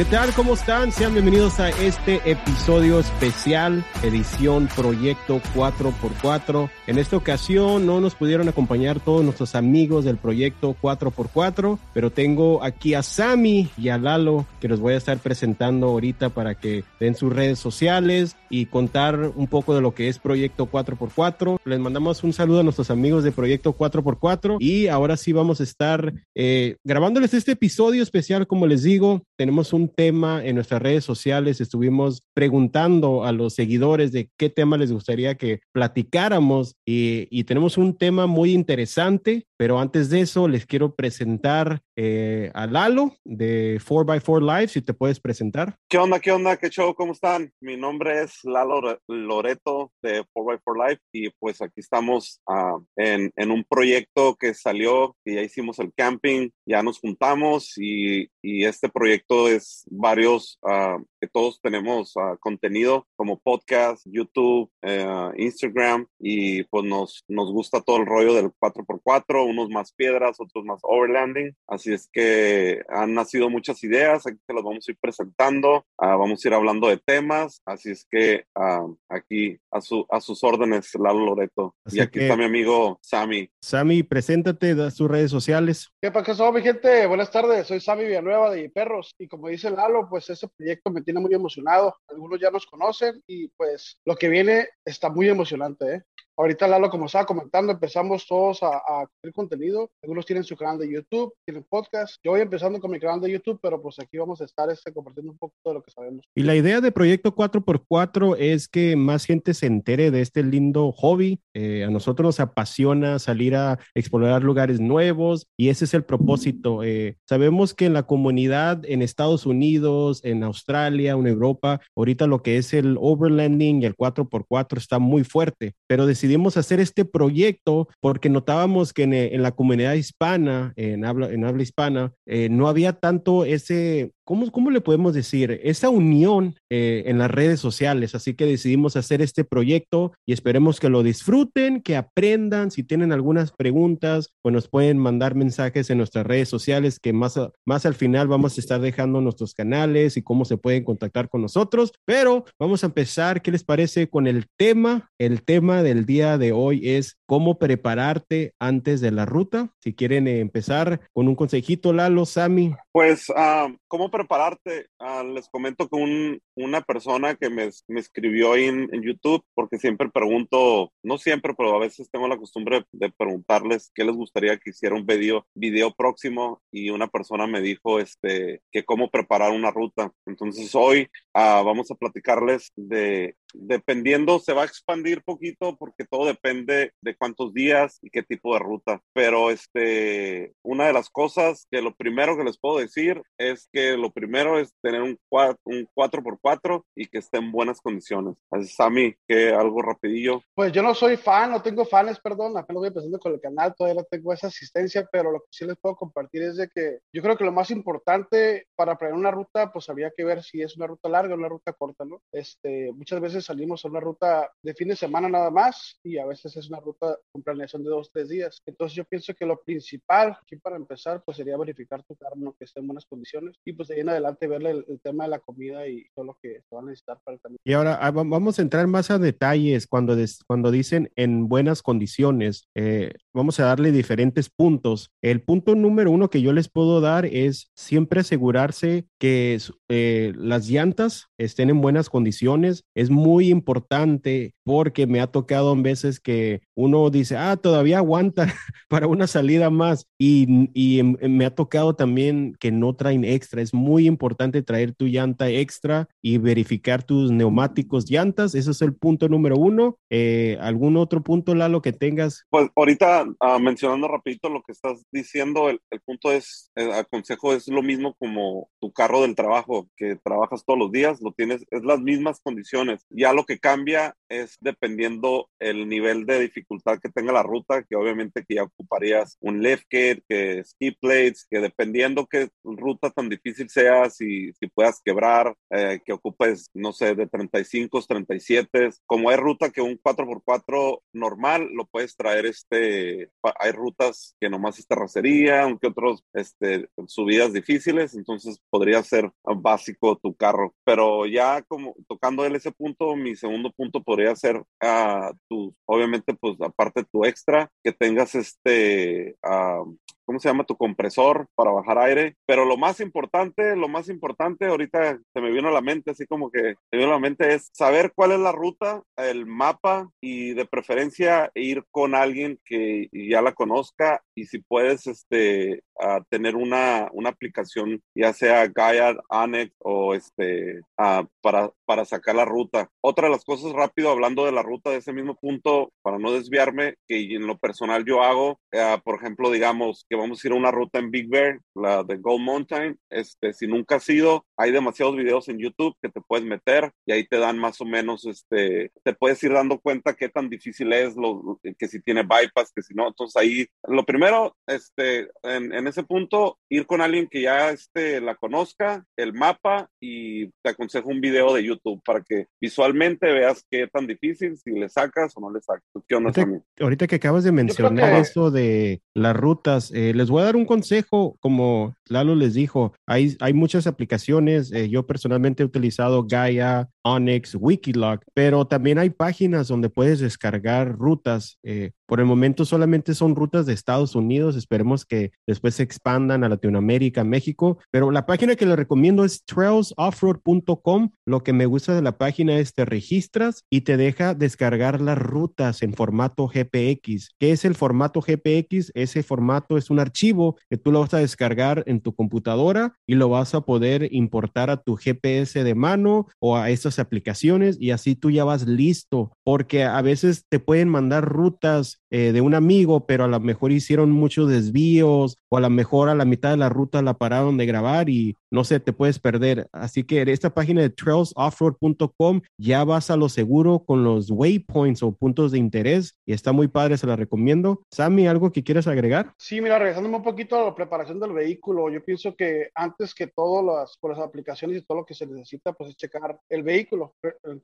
¿Qué tal? ¿Cómo están? Sean bienvenidos a este episodio especial, edición Proyecto 4x4. En esta ocasión no nos pudieron acompañar todos nuestros amigos del Proyecto 4x4, pero tengo aquí a Sammy y a Lalo que los voy a estar presentando ahorita para que den sus redes sociales y contar un poco de lo que es Proyecto 4x4. Les mandamos un saludo a nuestros amigos de Proyecto 4x4 y ahora sí vamos a estar eh, grabándoles este episodio especial, como les digo, tenemos un tema en nuestras redes sociales, estuvimos preguntando a los seguidores de qué tema les gustaría que platicáramos y, y tenemos un tema muy interesante, pero antes de eso les quiero presentar eh, a Lalo de 4x4 Live, si te puedes presentar. ¿Qué onda? ¿Qué onda? ¿Qué show? ¿Cómo están? Mi nombre es Lalo Loreto de 4x4 Live y pues aquí estamos uh, en, en, un proyecto que salió, que ya hicimos el camping, ya nos juntamos y, y este proyecto es varios, uh, que todos tenemos uh, contenido como podcast, YouTube, uh, Instagram y pues nos, nos gusta todo el rollo del 4x4, unos más piedras, otros más overlanding, así es que han nacido muchas ideas, aquí te las vamos a ir presentando, uh, vamos a ir hablando de temas, así es que uh, aquí a, su, a sus órdenes, Lalo Loreto. Así y aquí que, está mi amigo Sammy. Sammy, preséntate, da tus redes sociales. ¿Qué pasó, mi gente? Buenas tardes, soy Sammy Villanueva de Perros y como dice Lalo, pues ese proyecto me tiene muy emocionado. Algunos ya nos conocen y pues lo que viene está muy emocionante, ¿eh? Ahorita Lalo, como estaba comentando, empezamos todos a, a hacer contenido. Algunos tienen su canal de YouTube, tienen podcast. Yo voy empezando con mi canal de YouTube, pero pues aquí vamos a estar este, compartiendo un poco de lo que sabemos. Y la idea de Proyecto 4x4 es que más gente se entere de este lindo hobby. Eh, a nosotros nos apasiona salir a explorar lugares nuevos y ese es el propósito. Eh, sabemos que en la comunidad en Estados Unidos, en Australia, en Europa, ahorita lo que es el overlanding y el 4x4 está muy fuerte, pero decidimos hacer este proyecto porque notábamos que en, en la comunidad hispana, en habla, en habla hispana, eh, no había tanto ese, ¿cómo, cómo le podemos decir? Esa unión eh, en las redes sociales. Así que decidimos hacer este proyecto y esperemos que lo disfruten, que aprendan. Si tienen algunas preguntas, pues nos pueden mandar mensajes en nuestras redes sociales que más, más al final vamos a estar dejando nuestros canales y cómo se pueden contactar con nosotros. Pero vamos a empezar, ¿qué les parece con el tema? El tema del día de hoy es cómo prepararte antes de la ruta. Si quieren eh, empezar con un consejito, Lalo, Sami. Pues, uh, ¿cómo prepararte? Uh, les comento que un, una persona que me, me escribió en, en, YouTube, porque siempre pregunto, no siempre, pero a veces tengo la costumbre de preguntarles qué les gustaría que hiciera un video, video próximo y una persona me dijo este, que cómo preparar una ruta. Entonces hoy uh, vamos a platicarles de dependiendo, se va a expandir poquito porque todo depende de cuántos días y qué tipo de ruta. Pero este, una de las cosas que lo primero que les puedo decir es que lo primero es tener un 4, un 4x4 y que esté en buenas condiciones. Así Sammy, que algo rapidillo. Pues yo no soy fan, no tengo fans, perdón, apenas voy empezando con el canal, todavía no tengo esa asistencia, pero lo que sí les puedo compartir es de que yo creo que lo más importante para planear una ruta, pues habría que ver si es una ruta larga o una ruta corta, ¿no? Este, muchas veces salimos a una ruta de fin de semana nada más y a veces es una ruta con planeación de dos, tres días. Entonces yo pienso que lo principal aquí para empezar pues sería verificar tu carro que esté en buenas condiciones y pues de ahí en adelante verle el, el tema de la comida y todo lo que se va a necesitar para el camino. Y ahora ah, vamos a entrar más a detalles cuando, des, cuando dicen en buenas condiciones. Eh, vamos a darle diferentes puntos. El punto número uno que yo les puedo dar es siempre asegurarse que eh, las llantas estén en buenas condiciones. Es muy importante porque me ha tocado en veces que uno dice, ah, todavía aguanta para una salida más. Y, y me ha tocado también que no traen extra. Es muy importante traer tu llanta extra y verificar tus neumáticos llantas. Ese es el punto número uno. Eh, ¿Algún otro punto, Lalo, que tengas? Pues ahorita uh, mencionando rapidito lo que estás diciendo, el, el punto es, el aconsejo es lo mismo como tu carro del trabajo, que trabajas todos los días, lo tienes, es las mismas condiciones. Ya lo que cambia es dependiendo el nivel de dificultad que tenga la ruta, que obviamente que ya ocuparías un lift kit, que ski plates, que dependiendo qué ruta tan difícil sea, si, si puedas quebrar, eh, que ocupes, no sé, de 35, 37, como hay ruta que un 4x4 normal lo puedes traer, este, hay rutas que nomás es terracería, aunque otros, este, subidas difíciles, entonces podrías ser básico tu carro. Pero ya como tocando él ese punto, mi segundo punto podría ser uh, tu, obviamente, pues aparte tu extra, que tengas este, uh, ¿cómo se llama? Tu compresor para bajar aire. Pero lo más importante, lo más importante, ahorita se me vino a la mente, así como que se vino a la mente, es saber cuál es la ruta, el mapa y de preferencia ir con alguien que ya la conozca y si puedes, este, tener una, una aplicación, ya sea Gaia, Annex o este, para, para sacar la ruta. Otra de las cosas rápido, hablando de la ruta de ese mismo punto, para no desviarme, que en lo personal yo hago, eh, por ejemplo, digamos que vamos a ir a una ruta en Big Bear, la de Gold Mountain, este, si nunca has ido, hay demasiados videos en YouTube que te puedes meter y ahí te dan más o menos, este, te puedes ir dando cuenta qué tan difícil es, lo, que si tiene bypass, que si no, entonces ahí, lo primero, este, en, en ese punto, ir con alguien que ya este, la conozca, el mapa y te aconsejo un video de YouTube para que visualmente veas qué tan difícil, si le sacas o no le sacas. ¿Qué onda ahorita, ahorita que acabas de mencionar que... eso de las rutas, eh, les voy a dar un consejo, como Lalo les dijo, hay, hay muchas aplicaciones, eh, yo personalmente he utilizado Gaia, Onyx, Wikiloc, pero también hay páginas donde puedes descargar rutas. Eh, por el momento solamente son rutas de Estados Unidos, esperemos que después se expandan a Latinoamérica, México, pero la página que les recomiendo es trailsoffroad.com. Lo que me gusta de la página es te registras y te deja descargar las rutas en formato GPX. ¿Qué es el formato GPX? Ese formato es un archivo que tú lo vas a descargar en tu computadora y lo vas a poder importar a tu GPS de mano o a estas aplicaciones y así tú ya vas listo, porque a veces te pueden mandar rutas eh, de un amigo, pero a lo mejor hicieron muchos desvíos o a lo mejor a la mitad de la ruta la pararon de grabar y no sé, te puedes perder. Así que en esta página de trailsoffroad.com ya vas a lo seguro con los waypoints o puntos de interés y está muy padre, se la recomiendo. Sammy, ¿algo que quieres agregar? Sí, mira, regresándome un poquito a la preparación del vehículo, yo pienso que antes que todo las, por las aplicaciones y todo lo que se necesita, pues es checar el vehículo. En,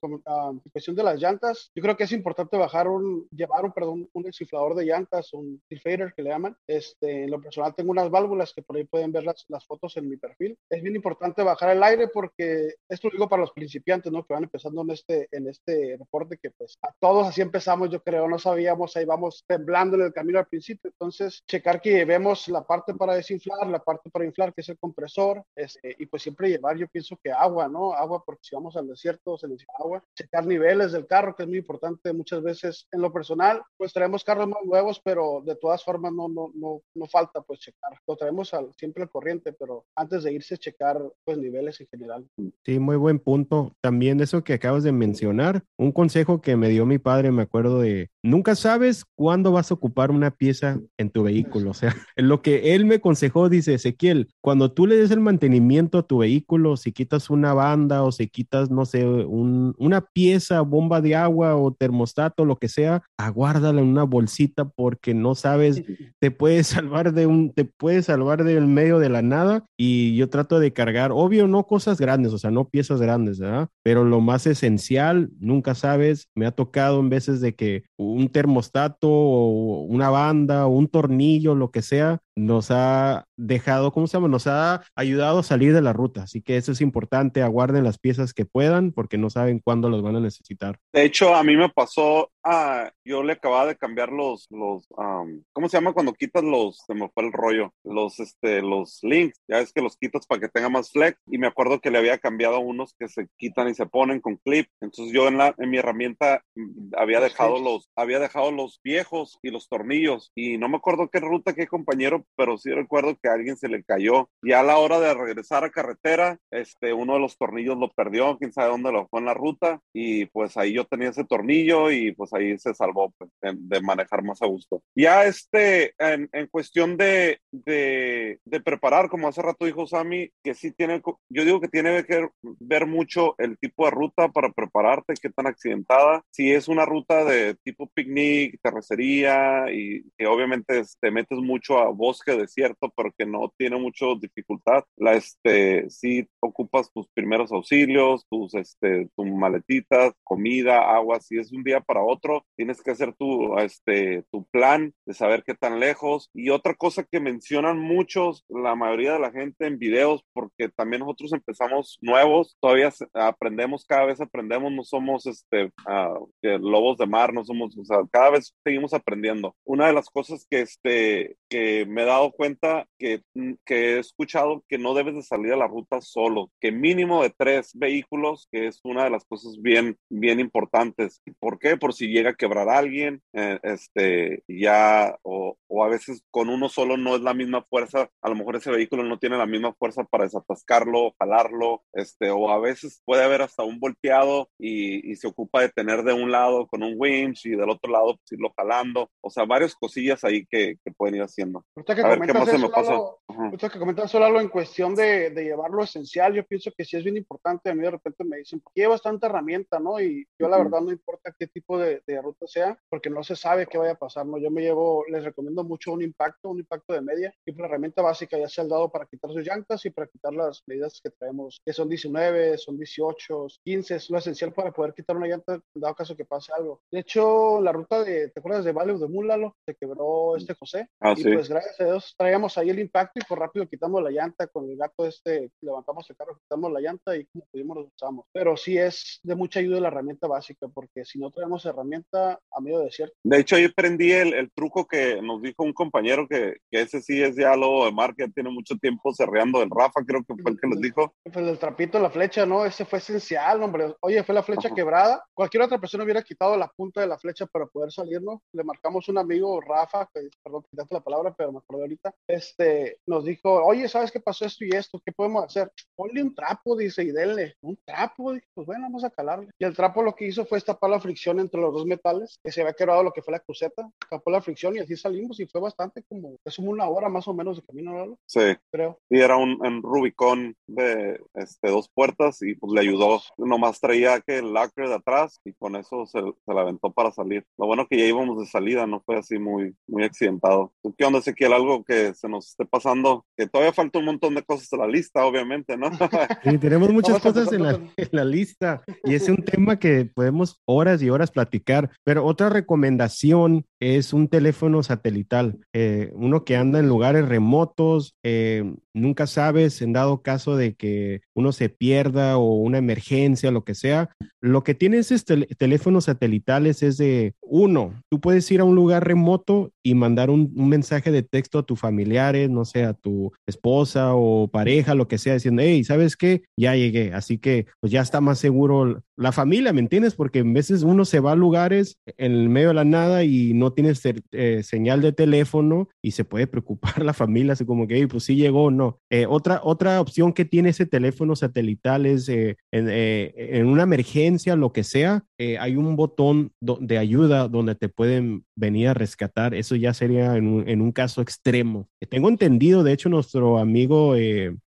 cuestión de las llantas, yo creo que es importante bajar un, llevar un, perdón, un desinflador de llantas, un defader que le llaman. Este, en lo personal tengo unas válvulas que por ahí pueden ver las, las fotos en mi perfil es bien importante bajar el aire porque esto lo digo para los principiantes, ¿no? Que van empezando en este, en este reporte que pues a todos así empezamos, yo creo, no sabíamos, ahí vamos temblando en el camino al principio. Entonces, checar que llevemos la parte para desinflar, la parte para inflar, que es el compresor, este, y pues siempre llevar, yo pienso que agua, ¿no? Agua, porque si vamos al desierto se necesita agua. Checar niveles del carro, que es muy importante muchas veces en lo personal, pues traemos carros más nuevos, pero de todas formas no, no, no, no falta pues checar. Lo traemos al, siempre al corriente, pero antes de irse checar pues niveles en general. Sí, muy buen punto. También eso que acabas de mencionar, un consejo que me dio mi padre, me acuerdo de, nunca sabes cuándo vas a ocupar una pieza en tu vehículo. O sea, lo que él me aconsejó, dice Ezequiel, cuando tú le des el mantenimiento a tu vehículo, si quitas una banda o si quitas, no sé, un, una pieza, bomba de agua o termostato, lo que sea, aguárdala en una bolsita porque no sabes, te puedes salvar de un, te puedes salvar del medio de la nada y yo trato de cargar, obvio, no cosas grandes, o sea, no piezas grandes, ¿verdad? Pero lo más esencial, nunca sabes, me ha tocado en veces de que un termostato o una banda o un tornillo, lo que sea, nos ha dejado, ¿cómo se llama? Nos ha ayudado a salir de la ruta. Así que eso es importante, aguarden las piezas que puedan porque no saben cuándo las van a necesitar. De hecho, a mí me pasó, ah, yo le acababa de cambiar los, los um, ¿cómo se llama cuando quitas los, se me fue el rollo, los, este, los links, ya es que los quitas para que tenga más flex y me acuerdo que le había cambiado unos que se quitan y se ponen con clip. Entonces yo en, la, en mi herramienta mm, había dejado los, había dejado los viejos y los tornillos y no me acuerdo qué ruta, qué compañero pero sí recuerdo que a alguien se le cayó. Y a la hora de regresar a carretera, este, uno de los tornillos lo perdió, quién sabe dónde lo fue en la ruta, y pues ahí yo tenía ese tornillo y pues ahí se salvó pues, de, manejar más a gusto. Ya este, en, en cuestión de, de, de, preparar, como hace rato dijo Sammy, que sí tiene, yo digo que tiene que ver mucho el tipo de ruta para prepararte, qué tan accidentada, si es una ruta de tipo picnic, terracería y que obviamente te metes mucho a bosque bosque desierto, pero que no tiene mucha dificultad, la, este, si ocupas tus primeros auxilios, tus, este, tu maletitas, comida, agua, si es un día para otro, tienes que hacer tu, este, tu plan de saber qué tan lejos. Y otra cosa que mencionan muchos, la mayoría de la gente en videos, porque también nosotros empezamos nuevos, todavía aprendemos, cada vez aprendemos, no somos este, uh, lobos de mar, no somos, o sea, cada vez seguimos aprendiendo. Una de las cosas que, este, que me dado cuenta que, que he escuchado que no debes de salir a la ruta solo, que mínimo de tres vehículos, que es una de las cosas bien, bien importantes. ¿Por qué? Por si llega a quebrar a alguien, eh, este, ya, o, o a veces con uno solo no es la misma fuerza, a lo mejor ese vehículo no tiene la misma fuerza para desatascarlo, jalarlo, este, o a veces puede haber hasta un volteado y, y se ocupa de tener de un lado con un winch y del otro lado pues, irlo jalando, o sea, varias cosillas ahí que, que pueden ir haciendo. Ahorita que, a ver, ¿qué más se me pasa? Ahorita que comentas solo algo en cuestión de, de llevar lo esencial, yo pienso que sí es bien importante, a mí de repente me dicen, llevas tanta herramienta, ¿no? Y yo la verdad no importa qué tipo de, de ruta sea, porque no se sabe qué vaya a pasar, ¿no? Yo me llevo, les recomiendo mucho un impacto, un impacto de media, y la herramienta básica ya sea el dado para quitar sus llantas y para quitar las medidas que traemos, que son 19, son 18, 15, es lo esencial para poder quitar una llanta, dado caso que pase algo. De hecho, la ruta de, ¿te acuerdas de Valle de Múlalo? Se quebró este José. Ah, y sí. pues gracias a Dios traíamos ahí el impacto y pues rápido quitamos la llanta con el gato este, levantamos el carro, quitamos la llanta y como pudimos lo usamos. Pero sí es de mucha ayuda la herramienta básica, porque si no traemos herramienta a medio desierto. De hecho, yo aprendí el, el truco que nos dijo un compañero que, que, ese sí es ya lo de mar, que tiene mucho tiempo cerreando el Rafa, creo que fue el que les dijo. Pues el trapito, la flecha, ¿no? Ese fue esencial, hombre. Oye, fue la flecha Ajá. quebrada. Cualquier otra persona hubiera quitado la punta de la flecha para poder salirnos. Le marcamos un amigo, Rafa, que, perdón, quitaste la palabra, pero acordé ahorita. Este, nos dijo, oye, ¿sabes qué pasó esto y esto? ¿Qué podemos hacer? Ponle un trapo, dice, y denle. Un trapo, dije, pues bueno, vamos a calarle. Y el trapo lo que hizo fue tapar la fricción entre los dos metales, que se había quebrado lo que fue la cruceta. Tapó la fricción y así salimos y fue bastante como, es una hora más o menos de camino, ¿no? Sí. Creo. Y era un, un Rubicon de este, dos puertas y pues le ayudó. Nomás traía que el lacre de atrás y con eso se, se la aventó para salir. Lo bueno que ya íbamos de salida, no fue así muy, muy accidentado. ¿Tú qué onda, Ezequiel? Algo que se nos esté pasando, que todavía falta un montón de cosas en la lista, obviamente, ¿no? Sí, tenemos muchas cosas en la, en la lista y es un tema que podemos horas y horas platicar, pero otra recomendación es un teléfono satelital, eh, uno que anda en lugares remotos, eh, nunca sabes en dado caso de que uno se pierda o una emergencia, lo que sea. Lo que tienes es tel teléfonos satelitales es de uno, tú puedes ir a un lugar remoto y mandar un, un, mensaje de texto a tus familiares, no sé, a tu esposa o pareja, lo que sea, diciendo, hey, ¿sabes qué? Ya llegué, así que pues ya está más seguro la familia, ¿me entiendes? Porque en veces uno se va a lugares en el medio de la nada y no tienes eh, señal de teléfono y se puede preocupar la familia, así como que, hey, pues sí llegó o no. Eh, otra, otra opción que tiene ese teléfono satelital es eh, en, una emergencia, lo que sea, hay un botón de ayuda donde te pueden venir a rescatar. Eso ya sería en un, en un caso extremo. Tengo entendido, de hecho, nuestro amigo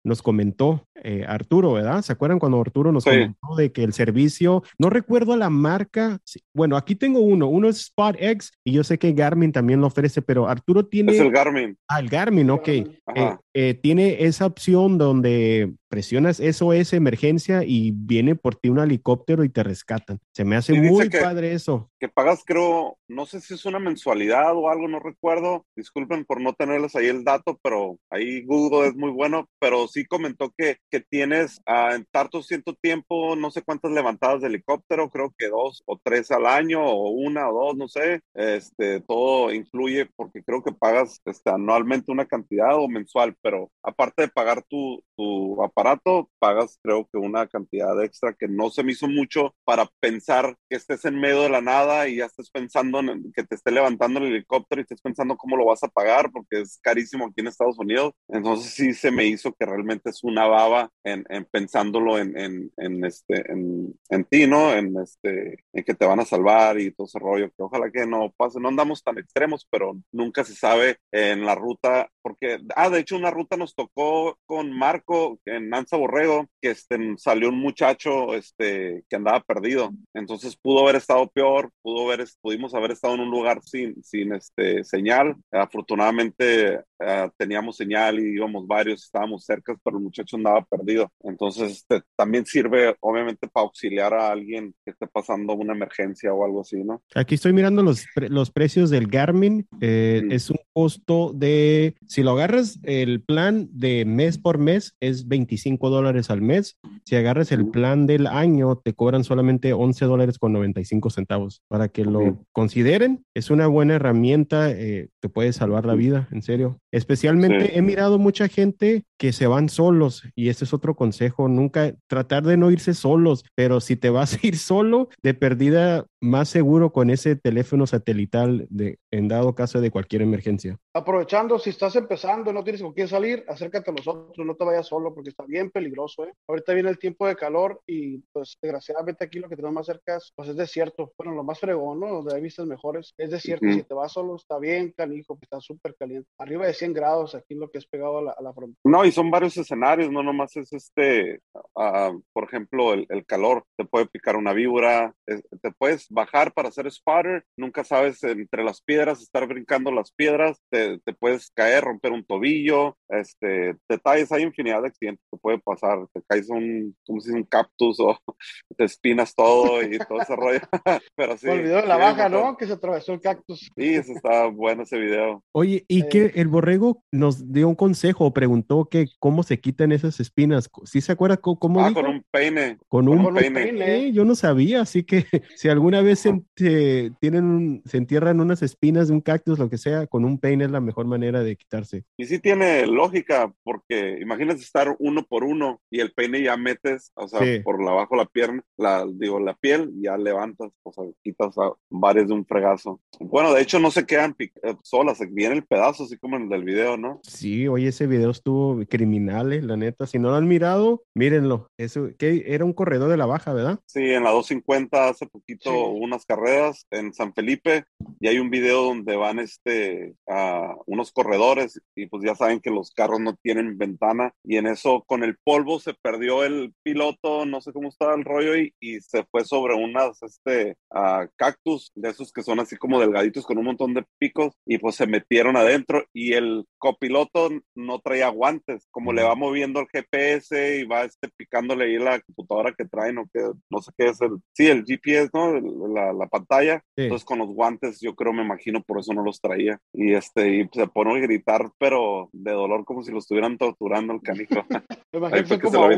nos comentó, Arturo, ¿verdad? ¿Se acuerdan cuando Arturo nos sí. comentó de que el servicio, no recuerdo la marca, bueno, aquí tengo uno, uno es SpotX y yo sé que Garmin también lo ofrece, pero Arturo tiene... Es el Garmin. Ah, el Garmin, ok. Eh, eh, tiene esa opción donde presionas SOS emergencia y viene por ti un helicóptero y te rescatan. Se me hace muy que, padre eso. Que pagas, creo, no sé si es una mensualidad o algo, no recuerdo. Disculpen por no tenerles ahí el dato, pero ahí Google es muy bueno. Pero sí comentó que, que tienes uh, en tanto cierto tiempo, no sé cuántas levantadas de helicóptero, creo que dos o tres al año, o una o dos, no sé. Este, todo incluye porque creo que pagas este, anualmente una cantidad o mensual, pero aparte de pagar tu, tu aparato, pagas creo que una cantidad extra que no se me hizo mucho para pensar que estés en medio de la nada y ya estés pensando en que te esté levantando el helicóptero y estés pensando cómo lo vas a pagar porque es carísimo aquí en Estados Unidos. Entonces sí se me hizo que realmente es una baba en, en pensándolo en, en, en este, en, ti, ¿no? En, este, en que te van a salvar y todo ese rollo, que ojalá que no pase, no andamos tan extremos, pero nunca se sabe en la ruta porque, ah, de hecho una ruta nos tocó con Marco en Nanza Borrego, que este, salió un muchacho este, que andaba perdido, entonces pudo haber estado peor, pudo haber, pudimos haber estado en un lugar sin, sin este, señal, afortunadamente uh, teníamos señal y íbamos varios, estábamos cerca, pero el muchacho andaba perdido, entonces este, también sirve obviamente para auxiliar a alguien que esté pasando una emergencia o algo así, ¿no? Aquí estoy mirando los, los precios del Garmin, eh, mm. es un costo de, si lo agarras el plan de mes por mes es 25 dólares al mes, si agarras el plan del año te cobran solamente 11 dólares con 95 centavos, para que lo consideren, es una buena herramienta, eh, te puede salvar la vida, en serio. Especialmente he mirado mucha gente que se van solos y ese es otro consejo, nunca tratar de no irse solos, pero si te vas a ir solo, de perdida más seguro con ese teléfono satelital de, en dado caso de cualquier emergencia. Aprovechando, si estás empezando, no tienes con quién salir, acércate a nosotros, no te vayas solo porque está bien peligroso. ¿eh? Ahorita viene el tiempo de calor y pues desgraciadamente aquí lo que tenemos más cerca pues es desierto. Bueno, lo más fregón, ¿no? Donde hay vistas mejores es desierto. Si te vas solo está bien canijo, está súper caliente. Arriba de 100 grados aquí lo que es pegado a la, a la frontera. No, y son varios escenarios, no nomás es este, uh, por ejemplo, el, el, calor, te puede picar una víbora, te puedes bajar para hacer spotter, nunca sabes entre las piedras, estar brincando las piedras, te, te puedes caer, romper un tobillo, este, detalles, hay infinidad de accidentes que puede pasar, te caes un, como si es un cactus o te espinas todo y todo ese rollo, pero sí. El video de la baja, ¿no? Que se atravesó el cactus. Sí, eso está bueno ese video. Oye, y eh. que el borrego nos dio un consejo, preguntó que cómo se quitan esas espinas, ¿sí se acuerda cómo? Ah, con un peine. Con un, peine. Yo no sabía, así que si alguna vez se, tienen, se entierran unas espinas de un cactus, lo que sea, con un peine es la mejor manera de quitarse. Y sí tiene lógica, porque imagínate estar uno por uno y el peine ya metes, o sea, por abajo la pierna, la, digo, la piel, ya levantas, o sea, quitas varias de un fregazo. Bueno, de hecho no se quedan eh, solas, viene el pedazo, así como en el del video, ¿no? Sí, oye, ese video estuvo criminal, eh, la neta. Si no lo han mirado, mírenlo. Eso, que era un corredor de la baja, ¿verdad? Sí, en la 250 hace poquito sí. unas carreras en San Felipe y hay un video donde van este, a unos corredores y pues ya saben que los carros no tienen ventana y en eso con el polvo se perdió el piloto, no sé cómo estaba el rollo y, y se fue sobre unas este, uh, cactus de esos que son así como delgaditos con un montón de picos y pues se metieron adentro y el copiloto no traía guantes, como le va moviendo el GPS y va este, picándole ahí la computadora que traen o que no sé qué es el, sí, el GPS, ¿no? La, la pantalla. Sí. Entonces con los guantes yo creo, me imagino, por eso no los traía. Y este, y se pone a gritar, pero de dolor como si lo estuvieran torturando el como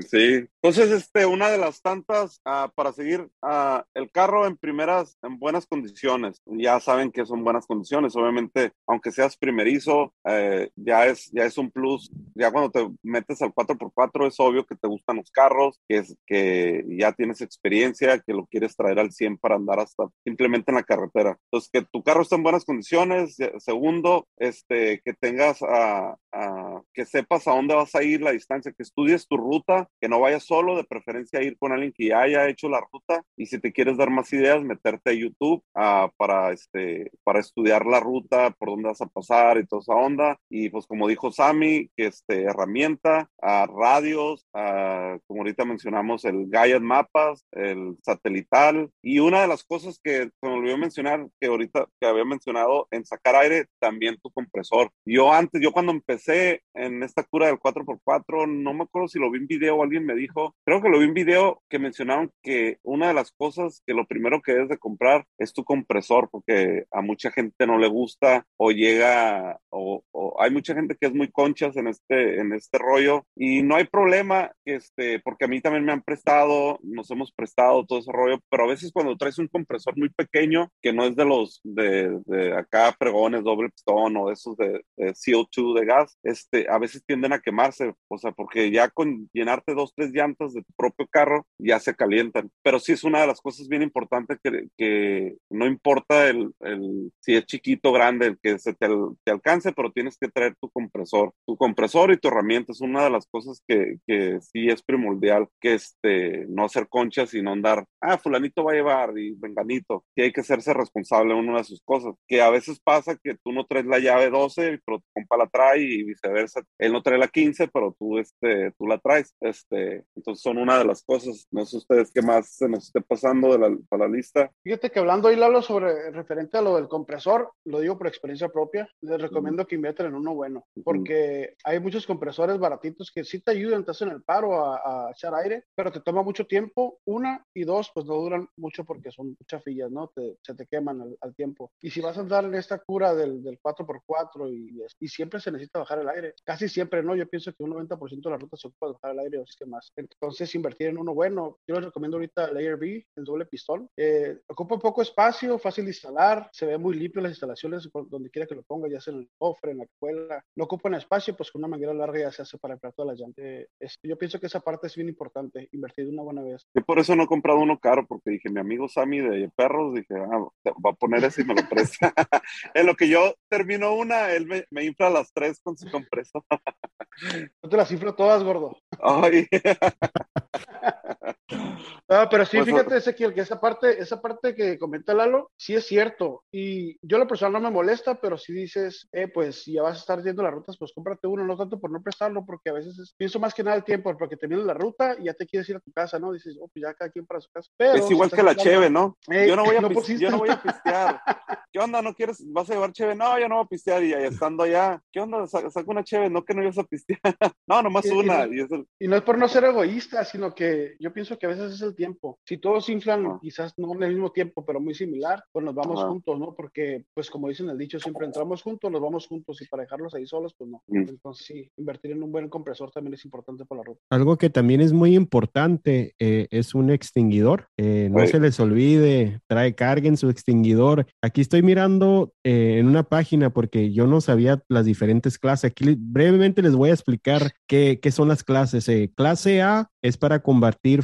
Sí. Entonces, este, una de las tantas uh, para seguir uh, el carro en primeras, en buenas condiciones. Ya saben que son buenas condiciones. Obviamente, aunque seas primerizo, eh, ya, es, ya es un plus. Ya cuando te metes al 4x4 es obvio que te gustan los carros, que, es, que ya tienes experiencia, que lo quieres traer al 100 para andar hasta simplemente en la carretera. Entonces, que tu carro esté en buenas condiciones. Segundo, este, que tengas a, a, que sepas a dónde vas a ir, la distancia, que estudies tu ruta, que no vayas solo, de preferencia ir con alguien que ya haya hecho la ruta. Y si te quieres dar más ideas, meterte a YouTube uh, para, este, para estudiar la ruta, por dónde vas a pasar y toda esa onda. Y pues como dijo Sammy, que este, herramienta, a radios, a, como ahorita mencionamos, el Gaia Mapas, el satelital. Y una de las cosas que se me olvidó mencionar, que ahorita que había mencionado, en sacar aire, también tu compresor. Yo antes, yo cuando empecé en esta cura del 4x4, no me acuerdo si lo vi en video o alguien me dijo, creo que lo vi en video que mencionaron que una de las cosas que lo primero que debes de comprar es tu compresor, porque a mucha gente no le gusta o llega, o, o hay mucha gente que es muy conchas en este, en este rollo y no hay problema, este, porque a mí también me han prestado, nos hemos prestado todo ese rollo, pero a veces cuando traes un compresor muy pequeño, que no es de los de, de acá pregones, doble pistón o esos de, de CO2 de gas, este, a veces tienden a quemarse, o sea, porque ya con llenarte dos, tres llantas de tu propio carro, ya se calientan. Pero sí es una de las cosas bien importantes que, que no importa el, el, si es chiquito o grande, el que se te, te alcance 15, pero tienes que traer tu compresor. Tu compresor y tu herramienta es una de las cosas que, que sí es primordial, que este, no hacer conchas y no andar, ah, fulanito va a llevar y venganito, que hay que hacerse responsable de una de sus cosas, que a veces pasa que tú no traes la llave 12, pero tu compa la trae y viceversa, él no trae la 15, pero tú, este, tú la traes, este, entonces son una de las cosas, no sé ustedes qué más se nos esté pasando de la, la lista. Fíjate que hablando ahí, Lalo, sobre referente a lo del compresor, lo digo por experiencia propia, les recomiendo que inviertan en uno bueno, porque hay muchos compresores baratitos que sí te ayudan, te hacen el paro a, a, echar aire, pero te toma mucho tiempo, una, y dos, pues no duran mucho porque son chafillas, ¿no? Te, se te queman al, al, tiempo. Y si vas a andar en esta cura del, del 4x4 y, y, siempre se necesita bajar el aire, casi siempre, ¿no? Yo pienso que un 90% de la ruta se ocupa de bajar el aire, o es que más. Entonces, invertir en uno bueno, yo les recomiendo ahorita el AirB, el doble pistón. Eh, ocupa poco espacio, fácil de instalar, se ve muy limpio las instalaciones donde quiera que lo ponga, ya sea en el cofre, en la escuela. No ocupan espacio, pues con una manguera larga ya se hace para entrar toda la llanta. Eh, es, yo pienso que esa parte es bien importante, invertir de una buena vez. Yo por eso no he comprado uno caro, porque dije, mi amigo Sammy de perros, dije, ah, va a poner ese y me lo presta. en lo que yo termino una, él me, me infla las tres con su compresor. yo te las inflo todas, gordo. Ay. Ah, pero sí, pues, fíjate, Ezequiel, que esa parte, esa parte que comenta Lalo, sí es cierto. Y yo la persona no me molesta, pero si dices, eh, pues ya vas a estar yendo las rutas, pues cómprate uno, no tanto por no prestarlo, porque a veces es, pienso más que nada el tiempo, porque terminas la ruta y ya te quieres ir a tu casa, ¿no? Dices, oh, pues ya cada quien para su casa. Pero, es igual si que la cheve, ¿no? Yo, no voy a no yo no voy a pistear. ¿Qué onda? ¿No quieres? ¿Vas a llevar cheve? No, yo no voy a pistear. Y estando allá, ¿qué onda? Saca una cheve, no que no ibas a pistear. no, nomás y, una. Y, y, y no es por no ser egoísta, sino que yo pienso que a veces es el tiempo. Si todos inflan, ah. quizás no en el mismo tiempo, pero muy similar, pues nos vamos ah. juntos, ¿no? Porque, pues como dicen el dicho, siempre entramos juntos, nos vamos juntos y para dejarlos ahí solos, pues no. Mm. Entonces sí, invertir en un buen compresor también es importante para la ruta. Algo que también es muy importante eh, es un extinguidor. Eh, no se les olvide, trae carguen su extinguidor. Aquí estoy mirando eh, en una página porque yo no sabía las diferentes clases. Aquí brevemente les voy a explicar qué, qué son las clases. Eh, clase A es para combatir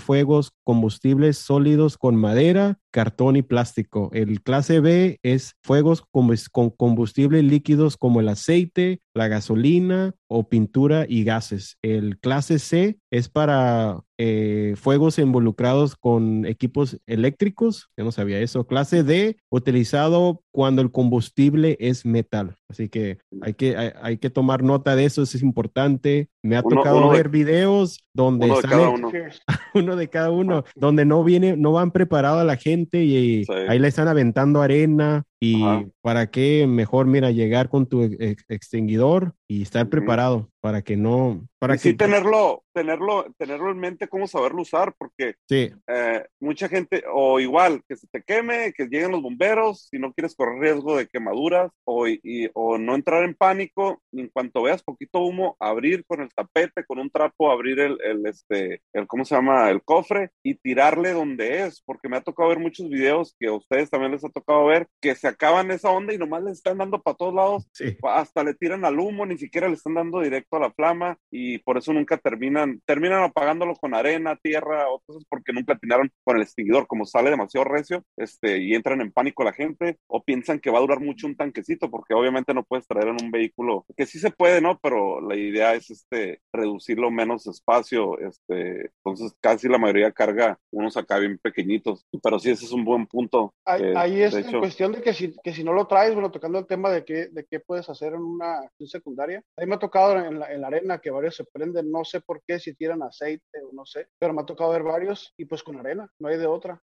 combustibles sólidos con madera, cartón y plástico. El clase B es fuegos con, con combustibles líquidos como el aceite, la gasolina o pintura y gases. El clase C es para eh, fuegos involucrados con equipos eléctricos. Yo no sabía eso. Clase D, utilizado cuando el combustible es metal. Así que hay que, hay, hay que tomar nota de eso, eso es importante. Me ha Uno- tocado uno de- ver videos donde Uno de sale cada uno. uno de cada uno, donde no viene, no van preparado a la gente y Sí. ahí le están aventando arena y Ajá. para qué mejor, mira, llegar con tu ex- extinguidor y estar Ujú. preparado para que no, para Y sí que tenerlo, tenerlo, tenerlo en mente cómo saberlo usar, porque sí, eh, mucha gente, o igual, que se te queme, que lleguen los bomberos, si no quieres correr riesgo de quemaduras, o, y- o no entrar en pánico, en cuanto veas poquito humo, abrir con el tapete, con un trapo, abrir el, el, este, el, ¿cómo se llama? El cofre y tirarle donde es, porque me ha tocado ver muchos videos que a ustedes también les ha tocado ver, que se acaban esa onda y nomás les están dando para todos lados, sí. hasta le tiran al humo, ni siquiera le están dando directo a la flama y por eso nunca terminan, terminan apagándolo con arena, tierra o cosas porque nunca atinaron con el extinguidor, como sale demasiado recio, este, y entran en pánico la gente o piensan que va a durar mucho un tanquecito porque obviamente no puedes traer en un vehículo, que sí se puede, ¿no? Pero la idea es este, reducirlo menos espacio, este, entonces casi la mayoría carga unos acá bien pequeñitos, pero sí ese es un buen punto. Ahí, eh, ahí es en cuestión de que si, que si no lo traes, bueno, tocando el tema de qué, de qué puedes hacer en una acción secundaria. A mí me ha tocado en la, en la arena que varios se prenden, no sé por qué, si tiran aceite o no sé, pero me ha tocado ver varios y pues con arena, no hay de otra.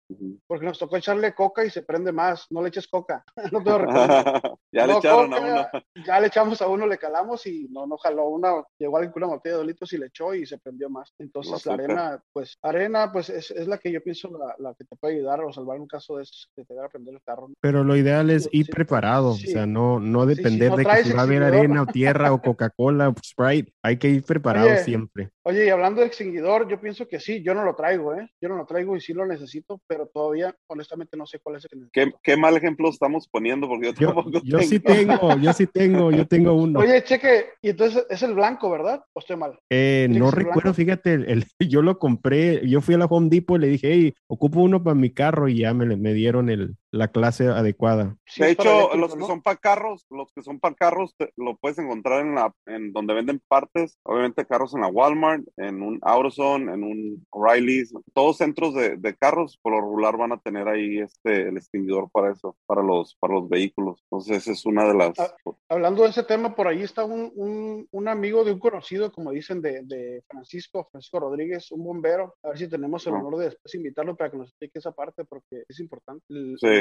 Porque nos tocó echarle coca y se prende más, no le eches coca, no te lo recomiendo. ya le echaron a uno. Ya le echamos a uno, le calamos y no, no jaló una, llegó alguien con una botella de litros y le echó y se prendió más. Entonces la arena, pues, arena, pues es, es la que yo pienso la, la que te puede ayudar o salvar en un caso de esos que te va a prender el carro. Pero lo ideal es Sí, ir sí. preparado, Sí. o sea, no, no Sí, sí, depender no de que si va a haber arena o tierra o Coca-Cola o Sprite, hay que ir preparado Oye, siempre. Oye, y hablando de extinguidor, yo pienso que sí, yo no lo traigo, ¿eh? Yo no lo traigo y sí lo necesito, pero todavía, honestamente, no sé cuál es el que necesito. Qué, qué mal ejemplo estamos poniendo, porque yo Yo, tampoco yo tengo. sí tengo, yo sí tengo, yo tengo uno. Oye, cheque, y entonces es el blanco, ¿verdad? ¿O estoy mal? Eh, ¿tiene no recuerdo, blanco? fíjate, el, el- yo lo compré, yo fui a la Home Depot y le dije, hey, ocupo uno para mi carro y ya me, le- me dieron el, la clase adecuada. de hecho, los que son para carros, los que son para carros, lo puedes encontrar en la, en donde venden partes, obviamente carros en la Walmart, en un AutoZone, en un O'Reilly's, todos centros de, de, carros, por lo regular van a tener ahí este, el extinguidor para eso, para los, para los vehículos. Entonces, esa es una de las... Ah, hablando de ese tema, por ahí está un, un, un amigo de un conocido, como dicen, de, de, Francisco, Francisco Rodríguez, un bombero. A ver si tenemos el honor de después invitarlo para que nos explique esa parte, porque es importante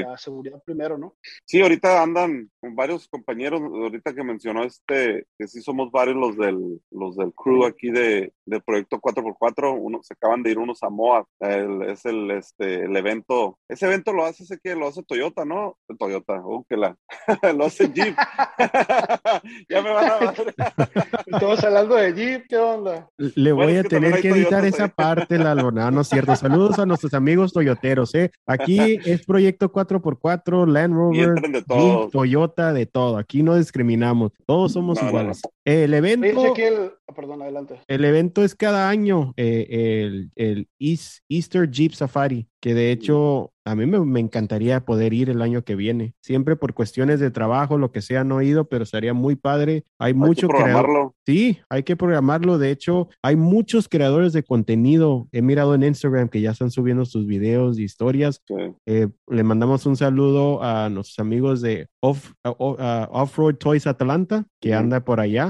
la seguridad primero, ¿no? Sí, ahorita andan con varios compañeros, ahorita que mencionó este, que sí somos varios los del, los del crew aquí de, de Proyecto 4x4, uno, se acaban de ir unos a Moab, es el, este, el evento, ese evento lo hace, sé que lo hace Toyota, ¿no? Toyota, que la, lo hace Jeep. ya me van a ver. Estamos hablando de Jeep, ¿qué onda? Le voy a tener que editar esa parte, la lona, no es cierto. Saludos a nuestros amigos toyoteros, ¿eh? Aquí es Proyecto 4x4, Land Rover, Toyota, de todo. Aquí no discriminamos, todos somos iguales. El evento. Ah, perdón, adelante. El evento es cada año, eh, el, el Easter Jeep Safari, que de hecho a mí me, encantaría poder ir el año que viene. Siempre por cuestiones de trabajo, lo que sea, no he ido, pero sería muy padre. Hay, mucho que programarlo. Sí, hay que programarlo. De hecho, hay muchos creadores de contenido. He mirado en Instagram que ya están subiendo sus videos y historias. Eh, le mandamos un saludo a nuestros amigos de Off, Road Toys Atlanta, que anda por allá.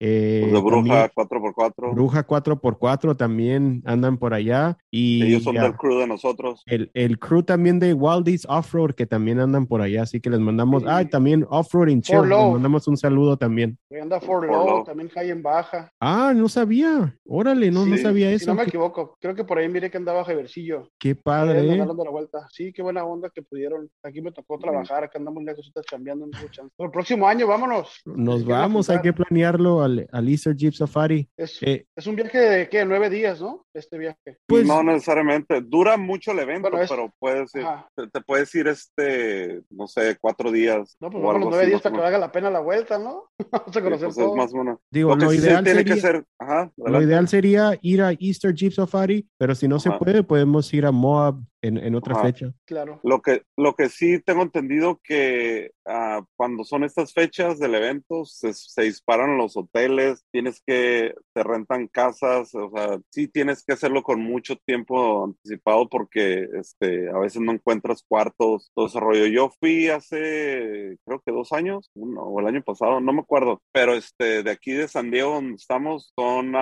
Eh, de Bruja 4x4. Bruja 4x4 también andan por allá. Y Ellos son del crew de nosotros. El, el crew también de Waldies Offroad que también andan por allá, así que les mandamos, ah, también Offroad in Chill, les mandamos un saludo también. Anda For Low, también High en Baja. Ah, no sabía, órale, no, no sabía eso. Si no me equivoco, creo que por ahí mire que andaba Javersillo. Qué padre. Eh. La vuelta. Sí, qué buena onda que pudieron. Aquí me tocó trabajar, acá andamos lejos, cambiando, no el próximo año, vámonos. Nos vamos, hay que planearlo al, al Easter Jeep Safari. Es, eh, es un viaje de, ¿qué? Nueve días, ¿no? Este viaje. Pues, no necesariamente, dura mucho el evento, pero puede ser te, puedes ir este, no sé, cuatro días. No, pues vamos los nueve días para que valga la pena la vuelta, ¿no? Vamos a conocer pues, más Digo, lo, ideal sería, lo ideal sería ir a Easter Jeep Safari, pero si no se puede, podemos ir a Moab en, otra fecha. Claro. Lo que, lo que sí tengo entendido que ah, cuando son estas fechas del evento, se, se, disparan los hoteles, tienes que, te rentan casas, o sea, sí tienes que hacerlo con mucho tiempo anticipado porque este, a veces no encuentras cuartos, todo ese rollo. Yo fui hace, creo que dos años, o el año pasado, no me acuerdo, pero este, de aquí de San Diego donde estamos son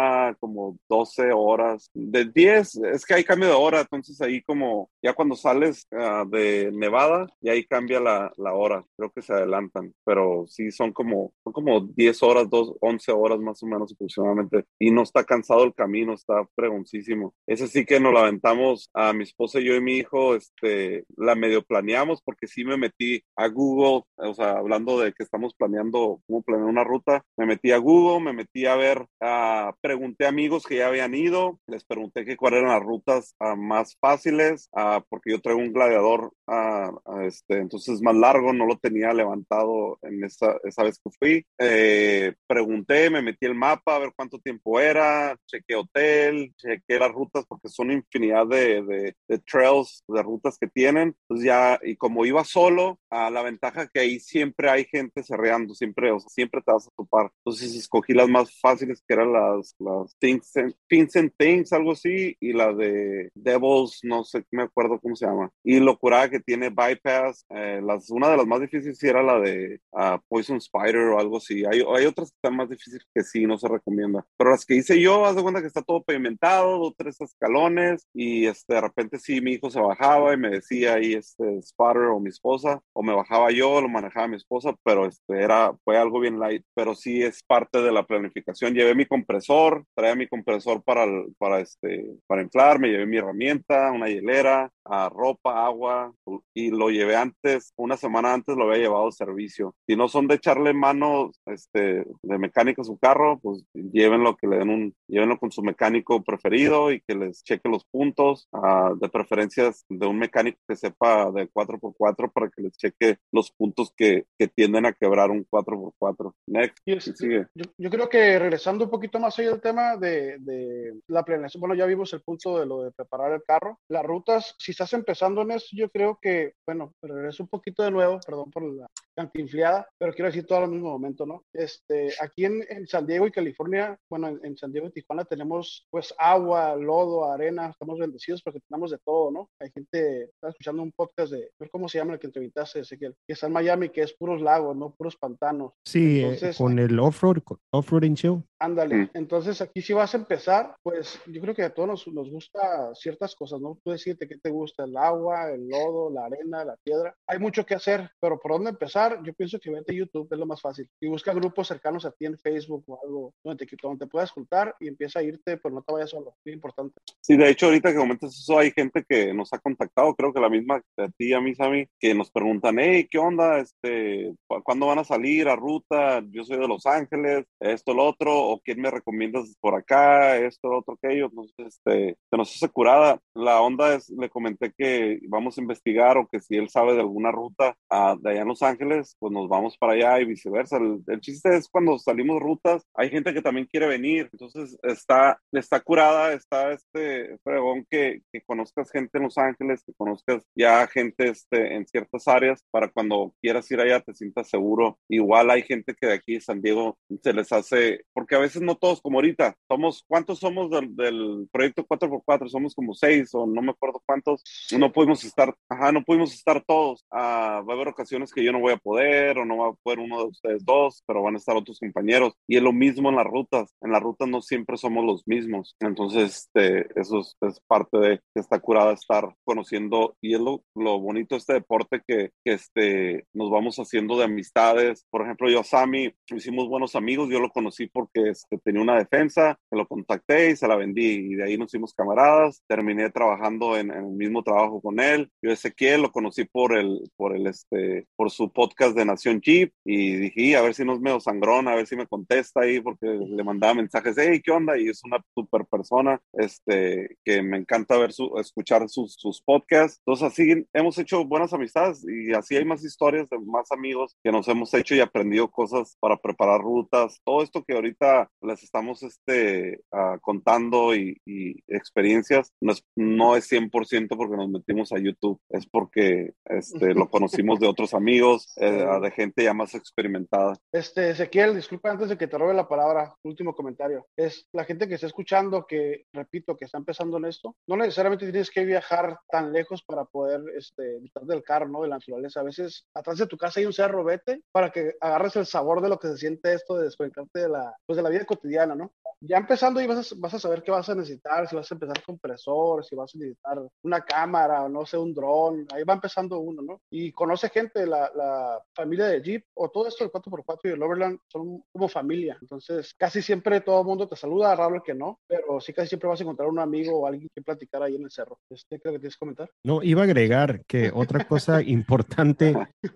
como 12 horas, de 10, es que hay cambio de hora, entonces ahí como ya cuando sales ah, de Nevada, y ahí cambia la, la, hora, creo que se adelantan, pero sí son como, son como 10 horas, 2, 11 horas más o menos aproximadamente, y no está cansado el camino, está pregoncísimo. Ese sí que nos la aventamos a mi esposa y yo y mi hijo, este, la medio planeamos porque sí me metí a Google, o sea, hablando de que estamos planeando cómo planear una ruta, me metí a Google, me metí a ver, uh, pregunté a amigos que ya habían ido, les pregunté que cuáles eran las rutas uh, más fáciles, Ah, porque yo traigo un gladiador, uh, este, entonces más largo, no lo tenía levantado en esa, esa vez que fui. Eh, pregunté, me metí el mapa a ver cuánto tiempo era, chequé hotel, chequé las rutas porque son infinidad de, de, de trails, de rutas que tienen. Entonces ya, y como iba solo, a la ventaja que ahí siempre hay gente cerreando, siempre, o sea, siempre te vas a topar. Entonces escogí las más fáciles que eran las, las Things and, Things, algo así, y la de Devils, no sé, me acuerdo cómo se llama. Y locura que tiene bypass. Eh, las, una de las más difíciles era la de uh, Poison Spider o algo así. Hay, hay otras que están más difíciles que sí, no se recomienda. Pero las que hice yo, haz de cuenta que está todo pavimentado, dos, tres escalones, y este, de repente sí, mi hijo se bajaba y me decía ahí, este, Spider o mi esposa, o me bajaba yo, lo manejaba mi esposa, pero este, era, fue algo bien light, pero sí es parte de la planificación. Llevé mi compresor, traía mi compresor para, para, este, para inflar, me llevé mi herramienta, una hielera, a ropa, agua, y lo llevé antes, una semana antes lo había llevado a servicio. Si no son de echarle mano este, de mecánico a su carro, pues llévenlo, que le den un, llévenlo con su mecánico preferido y que les cheque los puntos, uh, de preferencias de un mecánico que sepa de 4x4 para que les cheque los puntos que, que tienden a quebrar un 4x4. Next, sigue. Yo, yo, creo que regresando un poquito más allá del tema de, de la planeación, bueno, ya vimos el punto de lo de preparar el carro, las rutas estás, si estás empezando en esto, yo creo que, bueno, es un poquito de nuevo, perdón por la cantinfliada, pero quiero decir todo al mismo momento, ¿no? Este, aquí en, en San Diego y California, bueno, en, San Diego y Tijuana tenemos pues agua, lodo, arena, estamos bendecidos porque tenemos de todo, ¿no? Hay gente, está escuchando un podcast de, ¿cómo se llama el que entrevistaste, Ezequiel? Que está en Miami, que es puros lagos, ¿no? Puros pantanos. Sí, eh, con el off-road, off-roading show. Ándale, mm. entonces aquí si vas a empezar, pues yo creo que a todos nos, nos gusta ciertas cosas, ¿no? Tú decirte qué te gusta, el agua, el lodo, la arena, la piedra. Hay mucho que hacer, pero ¿por dónde empezar? Yo pienso que vete a YouTube, es lo más fácil. Y busca grupos cercanos a ti en Facebook o algo donde te, donde te puedas juntar y empieza a irte, pero no te vayas solo, es importante. Sí, de hecho ahorita que comentas eso, hay gente que nos ha contactado, creo que la misma a ti a mí, Sammy, que nos preguntan, hey, ¿qué onda? Este, ¿Cuándo van a salir a ruta? Yo soy de Los Ángeles, esto, lo otro, o quién me recomiendas por acá, esto, otro, aquello. Entonces, este, se nos hace curada. La onda es, le comenté que vamos a investigar o que si él sabe de alguna ruta ah, de allá en Los Ángeles, pues nos vamos para allá y viceversa. El, chiste es cuando salimos rutas, hay gente que también quiere venir. Entonces, está, está curada, está este fregón que, que conozcas gente en Los Ángeles, que conozcas ya gente este, en ciertas áreas para cuando quieras ir allá te sientas seguro. Igual hay gente que de aquí San Diego se les hace, porque a veces no todos como ahorita, somos, ¿cuántos somos del, del proyecto 4x4? Somos como seis o no me acuerdo cuántos. No pudimos estar, ajá, no pudimos estar todos. Ah, va a haber ocasiones que yo no voy a poder o no va a poder uno de ustedes dos, pero van a estar otros compañeros. Y es lo mismo en las rutas. En las rutas no siempre somos los mismos. Entonces, este, eso es, es parte de esta curada estar conociendo y es lo, lo bonito de este deporte que, que, este, nos vamos haciendo de amistades. Por ejemplo, yo a Sammy hicimos buenos amigos, yo lo conocí porque este, tenía una defensa, lo contacté y se la vendí y de ahí nos hicimos camaradas. Terminé trabajando en, el mismo trabajo con él. Yo Ezequiel lo conocí por el, por el, este, por su podcast de Nación Jeep y dije, a ver si no es medio sangrón, a ver si me contesta ahí porque le mandaba mensajes, hey, ¿qué onda? Y es una super persona, este, que me encanta ver su, escuchar sus, sus podcasts. Entonces así hemos hecho buenas amistades y así hay más historias de más amigos que nos hemos hecho y aprendido cosas para preparar rutas. Todo esto que ahorita les estamos este, uh, contando y, y, experiencias no es, no es 100% porque nos metimos a YouTube, es porque este, lo conocimos de otros amigos, eh, de gente ya más experimentada. Este, Ezequiel, disculpa antes de que te robe la palabra, último comentario. Es la gente que está escuchando, que repito, que está empezando en esto, no necesariamente tienes que viajar tan lejos para poder este, del carro, ¿no? De la naturaleza. A veces atrás de tu casa hay un cerro, vete para que agarres el sabor de lo que se siente esto de desconectarte de la, pues de la vida cotidiana, ¿no? Ya empezando y vas a, vas a saber qué vas a necesitar, si vas a empezar compresor, si vas a necesitar una cámara o no sé, un dron, ahí va empezando uno, ¿no? Y conoce gente, la, la familia de Jeep o todo esto del 4x4 y el Overland son como familia, entonces casi siempre todo el mundo te saluda, raro el que no, pero sí casi siempre vas a encontrar un amigo o alguien que platicar ahí en el cerro. Este, creo que tienes que comentar. No, iba a agregar que otra cosa importante,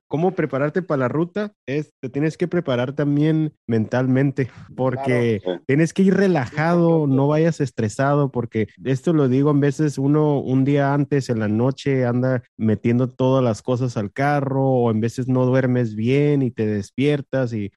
cómo prepararte para la ruta, es te tienes que preparar también mentalmente, porque tienes que ir relajado, no vayas estresado, porque esto lo digo en veces uno un día antes en la noche anda metiendo todas las cosas al carro o en veces no duermes bien y te despiertas y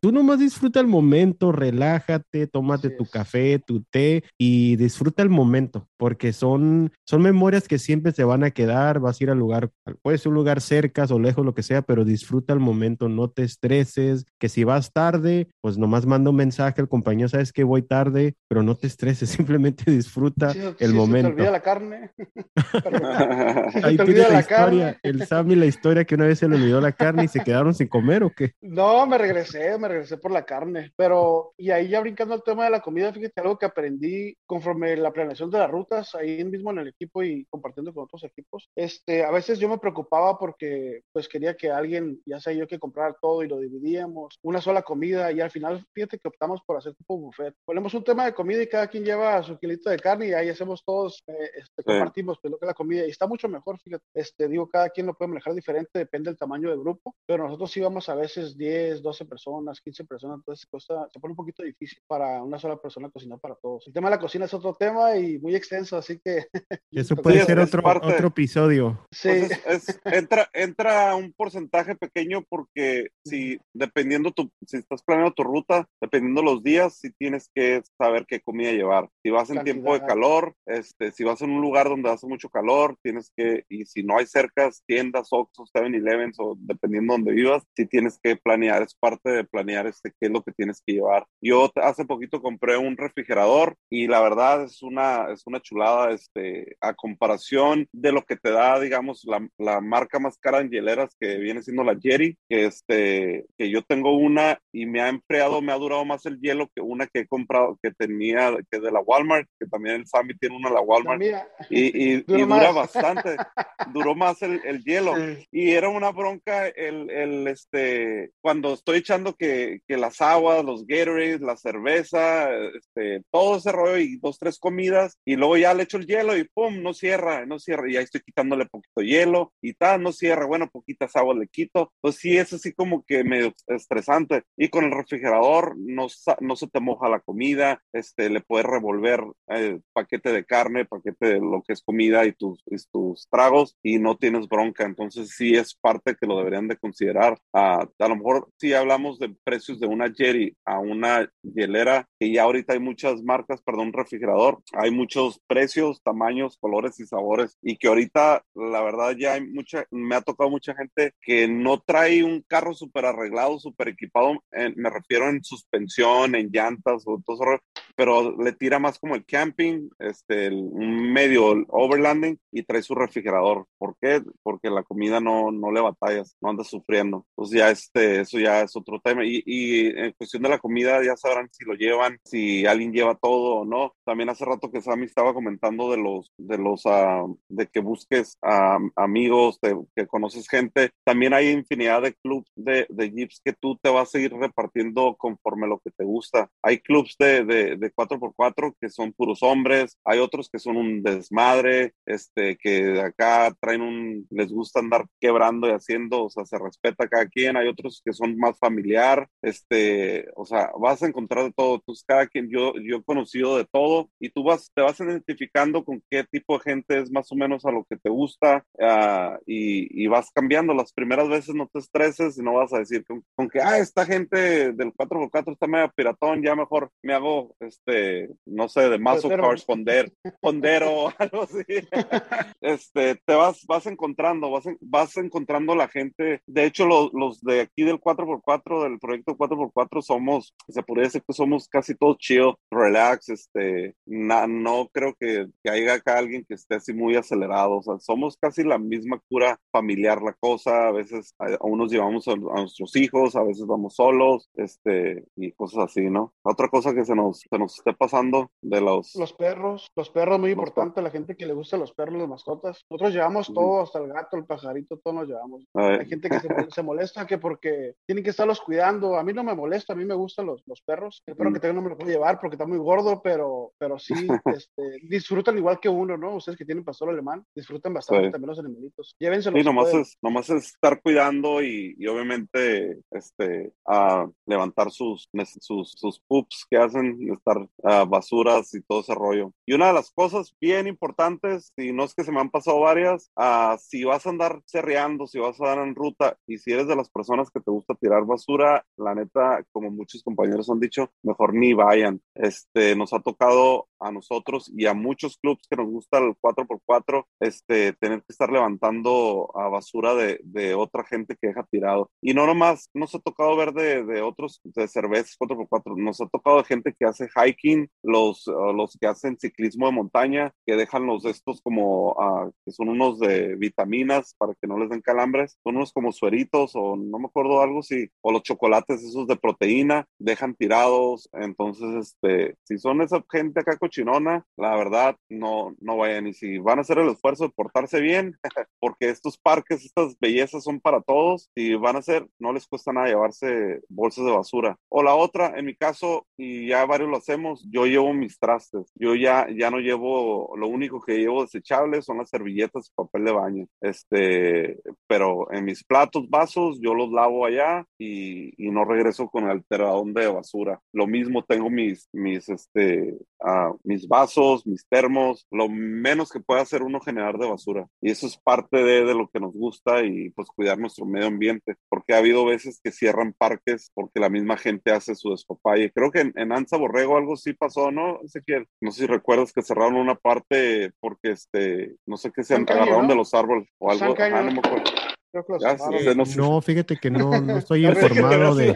tú nomás disfruta el momento, relájate, tómate tu café, tu té y disfruta el momento, porque son, son memorias que siempre se van a quedar, vas a ir al lugar, puede ser un lugar cerca o lejos, lo que sea, pero disfruta el momento, no te estreses, que si vas tarde, pues nomás manda un mensaje al compañero, sabes que voy tarde, pero no te estreses, simplemente disfruta el momento. Se te olvida la carne. Ahí tiene la, historia, el Sammy, la historia que una vez se le olvidó la carne y se quedaron sin comer o qué? No, me regresé, me regresé por la carne, pero y ahí ya brincando al tema de la comida, fíjate algo que aprendí conforme la planeación de las rutas, ahí mismo en el equipo y compartiendo con otros equipos, este, a veces yo me preocupaba porque pues quería que alguien, ya sea yo que comprara todo y lo dividíamos, una sola comida y al final fíjate que optamos por hacer tipo buffet. Ponemos un tema de comida y cada quien lleva su kilito de carne y ahí hacemos todos, eh, este, compartimos pues, lo que es la comida y está mucho mejor, fíjate, este, digo, cada quien lo puede manejar diferente, depende del tamaño del grupo, pero nosotros íbamos a veces 10, 12 personas, 15 personas, entonces se pone un poquito difícil para una sola persona cocinar para todos. El tema de la cocina es otro tema y muy extenso, así que... Eso puede ser otro, otro episodio. Sí. Pues entra, entra un porcentaje pequeño porque si dependiendo tu, si estás planeando tu ruta, dependiendo los días, si tienes que saber qué comida llevar. Si vas en tiempo de calor, este, si vas en un lugar donde hace mucho calor, tienes que, y si no hay cercas, tiendas, Oxxo, 7-Elevens o dependiendo de donde vivas, si tienes que planear, es parte de planear este, qué es lo que tienes que llevar. Yo hace poquito compré un refrigerador y la verdad es una, es una chulada, este, a comparación de lo que te da, digamos, la, la marca más cara en hieleras que viene siendo la Jerry, que, este, que yo tengo una y me ha enfriado, me ha durado más el hielo que una que he comprado, que tenía, que de la Walmart, que también el Sammy tiene una de la Walmart. y, y, dura, bastante, duró más el, el hielo. Y era una bronca el, el, este, cuando estoy echando que, que las aguas, los Gatorades, la cerveza, este, todo ese rollo y dos, tres comidas, y luego ya le echo el hielo y pum, no cierra, no cierra, y ahí estoy quitándole poquito hielo y tal, no cierra, bueno, poquitas aguas le quito. Pues sí, es así como que medio estresante. Y con el refrigerador no, no se te moja la comida, este, le puedes revolver eh, paquete de carne, paquete de lo que es comida y tus, tragos y no tienes bronca. Entonces sí es parte que lo deberían de considerar. a lo mejor si hablamos de precios de una Jerry a una hielera, que ya ahorita hay muchas marcas, perdón, refrigerador, hay muchos precios, tamaños, colores y sabores y que ahorita la verdad ya hay mucha, me ha tocado mucha gente que no trae un carro súper arreglado, súper equipado, me refiero en suspensión, en llantas o todo eso, pero le tira más como el camping, este, un medio overlanding y trae su refrigerador. ¿Por qué? Porque la comida no, no le batallas, no anda sufriendo. Pues ya este, eso ya es otro tema. Y, y, en cuestión de la comida, ya sabrán si lo llevan, si alguien lleva todo o no. También hace rato que Sammy estaba comentando de los, de los, uh, de que busques a amigos, de, que conoces gente. También hay infinidad de clubs de, de jeeps que tú te vas a ir repartiendo conforme lo que te gusta. Hay clubs de, de, de 4x4 que son puros hombres, hay otros que son un desmadre, este, que acá traen un, les gusta andar quebrando y haciendo, o sea, se respeta cada quien, hay otros que son más familiar, este, o sea, vas a encontrar de todo, entonces cada quien, yo, yo he conocido de todo y tú vas, te vas identificando con qué tipo de gente es más o menos a lo que te gusta uh, y, y, vas cambiando, las primeras veces no te estreses y no vas a decir con, con que, ah, esta gente del 4x4 está medio piratón, ya mejor me hago, este, no sé, de mazo cars, ponder, pondero, algo así. este, te vas, vas encontrando, vas, vas encontrando la gente. De hecho, los, los de aquí del 4x4, del proyecto 4x4, somos, se podría decir que somos casi todos chill, relax, este, no creo que, que haya acá alguien que esté así muy acelerado. O sea, somos casi la misma cura familiar la cosa. A veces a, a unos llevamos a, a, nuestros hijos, a veces vamos solos, este, y cosas así, ¿no? Otra cosa que se nos, se nos esté pasando de los... Los perros, los perros muy importante, la gente que le gusta los perros, las mascotas. Nosotros llevamos todo, hasta el gato, el pajarito, todo nos llevamos. Hay gente que se, se, molesta que porque tienen que estarlos cuidando. A mí no me molesta, a mí me gustan los, los perros. El perro que tengo no me lo puedo llevar porque está muy gordo, pero, pero sí este, disfrutan igual que uno, ¿no? Ustedes que tienen pastor alemán, disfrutan bastante sí. también los animalitos. Llévenselos. Sí, nomás es, nomás es estar cuidando y, y obviamente este, a levantar sus, sus, sus pups que hacen, estar uh, basuras y todo ese rollo. Y una de las cosas bien importantes, y no es que se me han pasado varias, uh, si vas a andar cerreando, si vas a andar en ruta y si eres de las personas que te gusta tirar basura, la neta, como muchos compañeros han dicho, mejor ni vayan. Este, nos ha tocado a nosotros y a muchos clubs que nos gusta el 4x4, este, tener que estar levantando a basura de, de otra gente que deja tirado. Y no nomás nos ha tocado ver de, de otros, de cervezas 4x4, nos ha tocado de gente que hace hiking, los, uh, los que hacen ciclismo de montaña, que dejan los estos como, uh, que son unos de vitaminas para que no les den calambres, son unos como sueritos o no me acuerdo algo, si, o los chocolates esos de proteína, dejan tirados, entonces, este, si son esa gente acá cochinona, la verdad, no, no vayan, y si van a hacer el esfuerzo de portarse bien, porque estos parques, estas bellezas son para todos, y van a hacer, no les cuesta nada llevarse bolsas de basura. O la otra, en mi caso, y ya varios lo hacemos, yo llevo mis trastes. Yo ya, ya no llevo, lo único que llevo desechable son las servilletas y papel de baño. Este, pero en mis platos, vasos, yo los lavo allá y, y no regreso con el alteradón de basura. Lo mismo tengo mis, mis, este, uh, mis vasos, mis termos, lo menos que puede hacer uno generar de basura. Y eso es parte de, de lo que nos gusta y pues cuidar nuestro medio ambiente, porque ha habido veces que cierran parques porque la misma gente hace su despapalle. Creo que en, en Anza Borrego o algo así pasó, ¿no? Ezequiel? No sé si recuerdas que cerraron una parte porque, este, no sé qué se agarraron de los árboles o algo. No me acuerdo no, fíjate que no, no estoy informado de,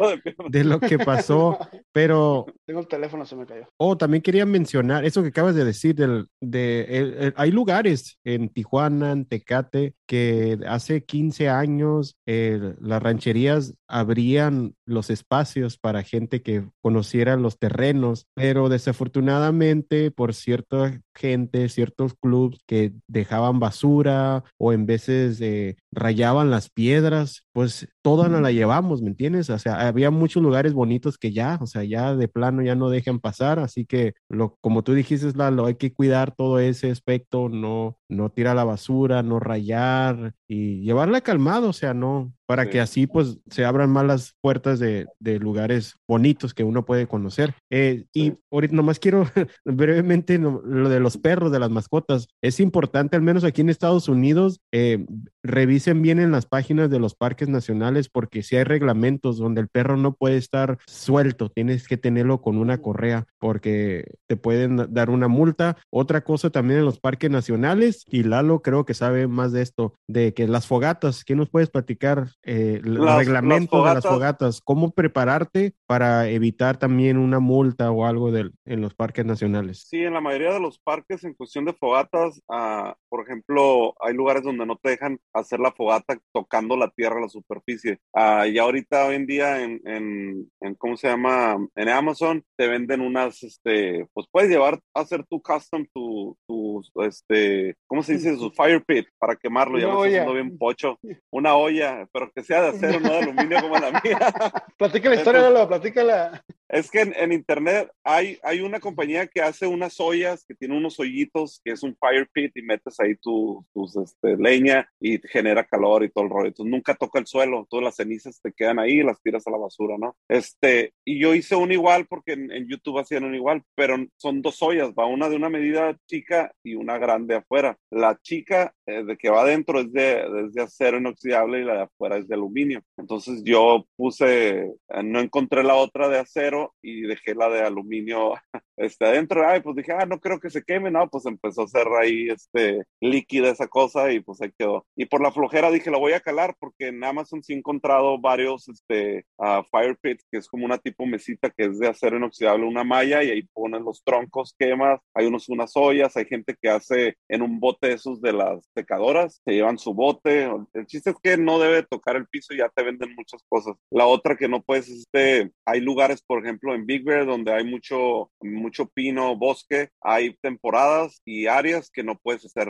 de, lo que pasó, pero... Tengo el teléfono, se me cayó. Oh, también quería mencionar eso que acabas de decir, del, de, hay lugares en Tijuana, en Tecate, que hace 15 años las rancherías abrían los espacios para gente que conociera los terrenos, pero desafortunadamente por cierta gente, ciertos clubes que dejaban basura o en veces eh, rayaban las piedras, pues toda nos la llevamos, ¿me entiendes? O sea, había muchos lugares bonitos que ya, o sea, ya de plano ya no dejan pasar, así que lo, como tú dijiste, Lalo, hay que cuidar todo ese aspecto, no, no tirar la basura, no rayar y llevarla calmado, o sea, no, para que así pues se abran más las puertas de, de lugares bonitos que uno puede conocer. Eh, y ahorita nomás quiero brevemente lo de los perros, de las mascotas. Es importante, al menos aquí en Estados Unidos, eh, revisen bien en las páginas de los parques nacionales porque si hay reglamentos donde el perro no puede estar suelto, tienes que tenerlo con una correa porque te pueden dar una multa. Otra cosa también en los parques nacionales, y Lalo creo que sabe más de esto, de que las fogatas, ¿qué nos puedes platicar? eh, el reglamento de las fogatas, cómo prepararte para evitar también una multa o algo de, en los parques nacionales. Sí, en la mayoría de los parques en cuestión de fogatas, uh, por ejemplo, hay lugares donde no te dejan hacer la fogata tocando la tierra, la superficie. Uh, y ahorita hoy en día en, en, en, ¿cómo se llama? En Amazon te venden unas, este, pues puedes llevar hacer tu custom, tu, tu este, ¿cómo se dice? Su fire pit para quemarlo, ya me está haciendo bien pocho. Una olla, pero que sea de acero, no de aluminio como la mía. Platica la historia, Lalo, platícala. Es que en, internet hay, hay una compañía que hace unas ollas que tiene unos hoyitos que es un fire pit y metes ahí tus este, leña y genera calor y todo el rollo. Entonces nunca toca el suelo, todas las cenizas te quedan ahí y las tiras a la basura, ¿no? Este, y yo hice un igual porque en, YouTube hacían un igual, pero son dos ollas, va una de una medida chica y una grande afuera. La chica eh, de que va adentro es de, es de acero inoxidable y la de afuera es de aluminio. Entonces yo puse, eh, no encontré la otra de acero y dejé la de aluminio este, adentro. Ay, pues dije, ah, no creo que se queme, no, pues empezó a hacer ahí este líquida esa cosa y pues ahí quedó. Y por la flojera dije, la voy a calar porque en Amazon sí he encontrado varios este, uh, fire pits, que es como una tipo mesita que es de acero inoxidable, una malla y ahí ponen los troncos, quemas, hay unos unas ollas, hay gente que hace en un bote esos de las secadoras, se llevan su bote. El chiste es que no debe tocar el piso y ya te venden muchas cosas. La otra que no puedes, este, hay lugares, por ejemplo, en Big Bear donde hay mucho, mucho pino, bosque, hay temporadas y áreas que no puedes hacer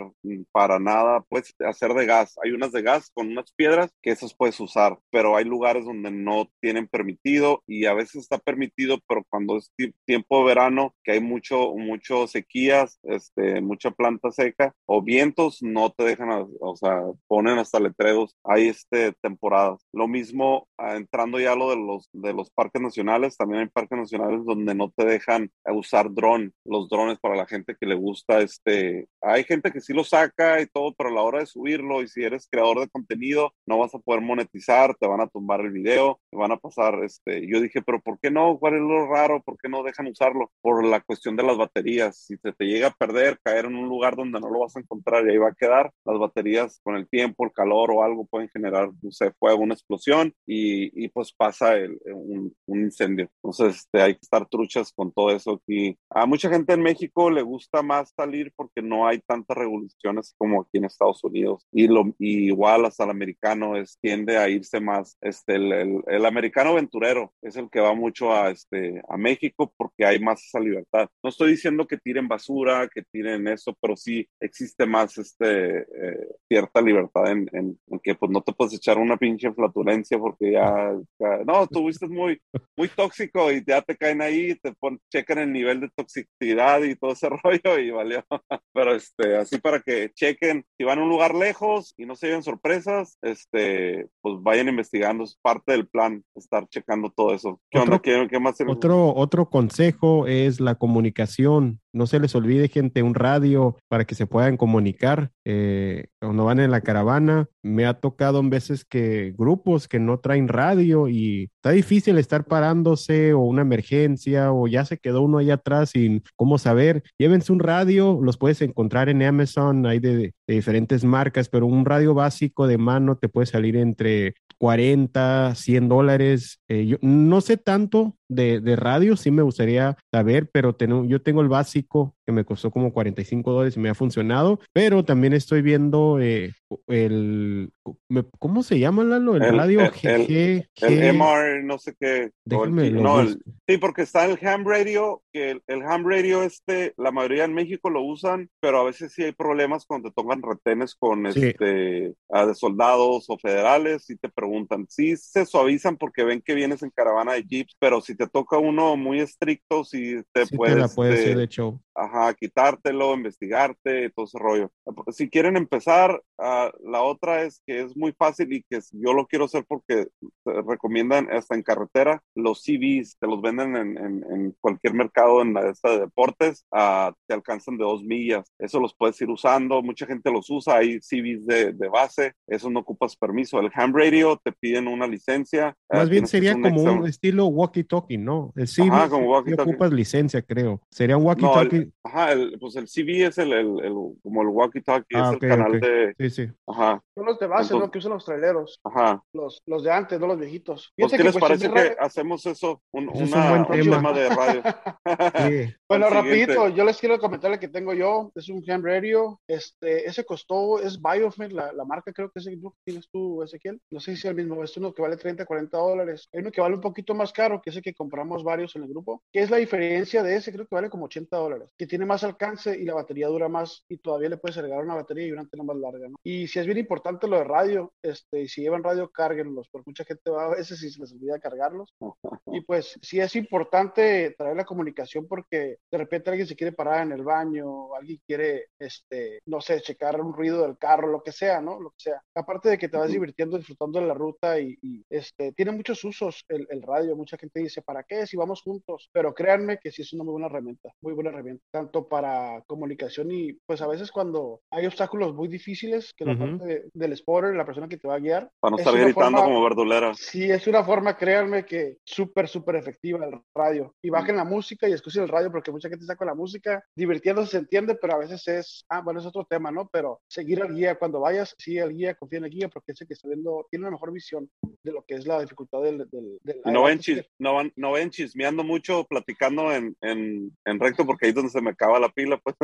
para nada, puedes hacer de gas. Hay unas de gas con unas piedras que esas puedes usar, pero hay lugares donde no tienen permitido y a veces está permitido, pero cuando es tiempo de verano, que hay mucho, mucho sequías, este, mucha planta seca o vientos, no te dejan, o sea, ponen hasta letreros, hay este temporadas. Lo mismo ah, entrando ya a lo de los, de los parques nacionales, también hay parques nacionales donde no te dejan usar dron, los drones para la gente que le gusta, este, hay gente que sí lo saca y todo, pero a la hora de subirlo y si eres creador de contenido, no vas a poder monetizar, te van a tumbar el video, te van a pasar, este, yo dije, pero ¿por qué no? ¿Cuál es lo raro? ¿Por qué no dejan usarlo? Por la cuestión de las baterías, si te, te llega a perder, caer en un lugar donde no lo vas a encontrar y ahí va a quedar, las baterías con el tiempo, el calor o algo pueden generar, no sé, fuego, una explosión y, y pues pasa el, un, un, incendio. Entonces, este, hay que estar truchas con todo eso. Y a mucha gente en México le gusta más salir porque no hay tantas revoluciones como aquí en Estados Unidos. Y, lo, igual hasta el americano es, tiende a irse más, este, el, el, el, americano aventurero es el que va mucho a, este, a México porque hay más esa libertad. No estoy diciendo que tiren basura, que tiren eso, pero sí existe más este, eh, cierta libertad en, en, en, que pues no te puedes echar una pinche flatulencia porque ya, ya no, tuviste muy, muy tóxico y ya te caen ahí, te pon, checan el nivel de toxicidad y todo ese rollo y valió. Pero este, así para que chequen, si van a un lugar lejos y no se lleven sorpresas, este, pues vayan investigando, es parte del plan, estar checando todo eso. ¿Qué otro, onda? ¿Qué, qué más otro, otro consejo es la comunicación no se les olvide, gente, un radio para que se puedan comunicar eh, cuando van en la caravana. Me ha tocado en veces que grupos que no traen radio y está difícil estar parándose o una emergencia o ya se quedó uno allá atrás sin cómo saber. Llévense un radio, los puedes encontrar en Amazon, hay de, de diferentes marcas, pero un radio básico de mano te puede salir entre 40, 100 dólares. Eh, yo no sé tanto de, de, radio, sí me gustaría saber, pero tengo, yo tengo el básico que me costó como 45 dólares y me ha funcionado, pero también estoy viendo eh, el, ¿cómo se llama Lalo? El, radio el, GG. El, MR, no sé qué. Déjame no, sí, porque está el ham radio, que el, ham radio este, la mayoría en México lo usan, pero a veces sí hay problemas cuando te tocan retenes con Sí. este de soldados o federales y te preguntan, sí se suavizan porque ven que vienes en caravana de jeeps, pero si te toca uno muy estricto, sí te Sí puedes te la puedes este, de show. Ajá, quitártelo, investigarte, todo ese rollo. Si quieren empezar, ah, la otra es que es muy fácil y que yo lo quiero hacer porque te recomiendan hasta en carretera los CVs, te los venden en, en- en cualquier mercado en la esta de deportes, ah, te alcanzan de dos millas. Eso los puedes ir usando, mucha gente los usa, hay CVs de, de base, eso no ocupas permiso. El ham radio te piden una licencia. ah, Más bien tienes que sería hacer como un estilo walkie-talkie, ¿no? El sí, Ajá, como walkie-talkie. ocupas licencia, creo. Sería un No, walkie-talkie. El, ajá, el, pues el CV es el, el, el- como el walkie-talkie, Ah, es ok, el canal de, Sí, sí. ajá, Son los de base, Entonces- ¿no? Que usan los traileros, ajá. los, los de antes, no los viejitos. Pues, ¿qué que, les pues, parece que hacemos eso? Un, Ese es un una- buen tema. tema de radio. Sí. Bueno, rapidito, yo les quiero comentar el que tengo yo, es un ham radio, este, ese costó, es Biofmed, la, la marca creo que es el que tienes tú, Ezequiel, no sé si es el mismo, es uno que vale 30, 40 dólares, hay uno que vale un poquito más caro, que es el que compramos varios en el grupo, que es la diferencia de ese, creo que vale como 80 dólares, que tiene más alcance y la batería dura más y todavía le puedes agregar una batería y una antena más larga, ¿no? Y si es bien importante lo de radio, este, y si llevan radio, cárguenlos, porque mucha gente va a veces y se les olvida cargarlos, y pues sí es importante traer la comunicación porque de repente alguien se quiere parar en el baño, alguien quiere, este, no sé, checar un ruido del carro, lo que sea, ¿no? Lo que sea. Aparte de que te vas Ujú. divirtiendo, disfrutando de la ruta y, y, este, tiene muchos usos el, el radio. Mucha gente dice, ¿para qué? Si vamos juntos. Pero créanme que sí es una muy buena herramienta, muy buena herramienta, tanto para comunicación y pues a veces cuando hay obstáculos muy difíciles, que la Ujú. parte de- del spotter, la persona que te va a guiar, Para no Es estar gritando forma- como verdulera. Sí, es una forma, créanme, que súper, súper efectiva el radio. Y bajen la música y escuchen el radio porque mucha gente está con la música divirtiéndose, se entiende, pero a veces es, ah, bueno, es otro tema, ¿no? Pero seguir al guía cuando vayas, sigue al guía, confía en el guía porque es el que está viendo, tiene una mejor visión de lo que es la dificultad del... del, del no ven, chis- no, van- no ven chismeando mucho, platicando en, en, en recto, porque ahí es donde se me acaba la pila, pues.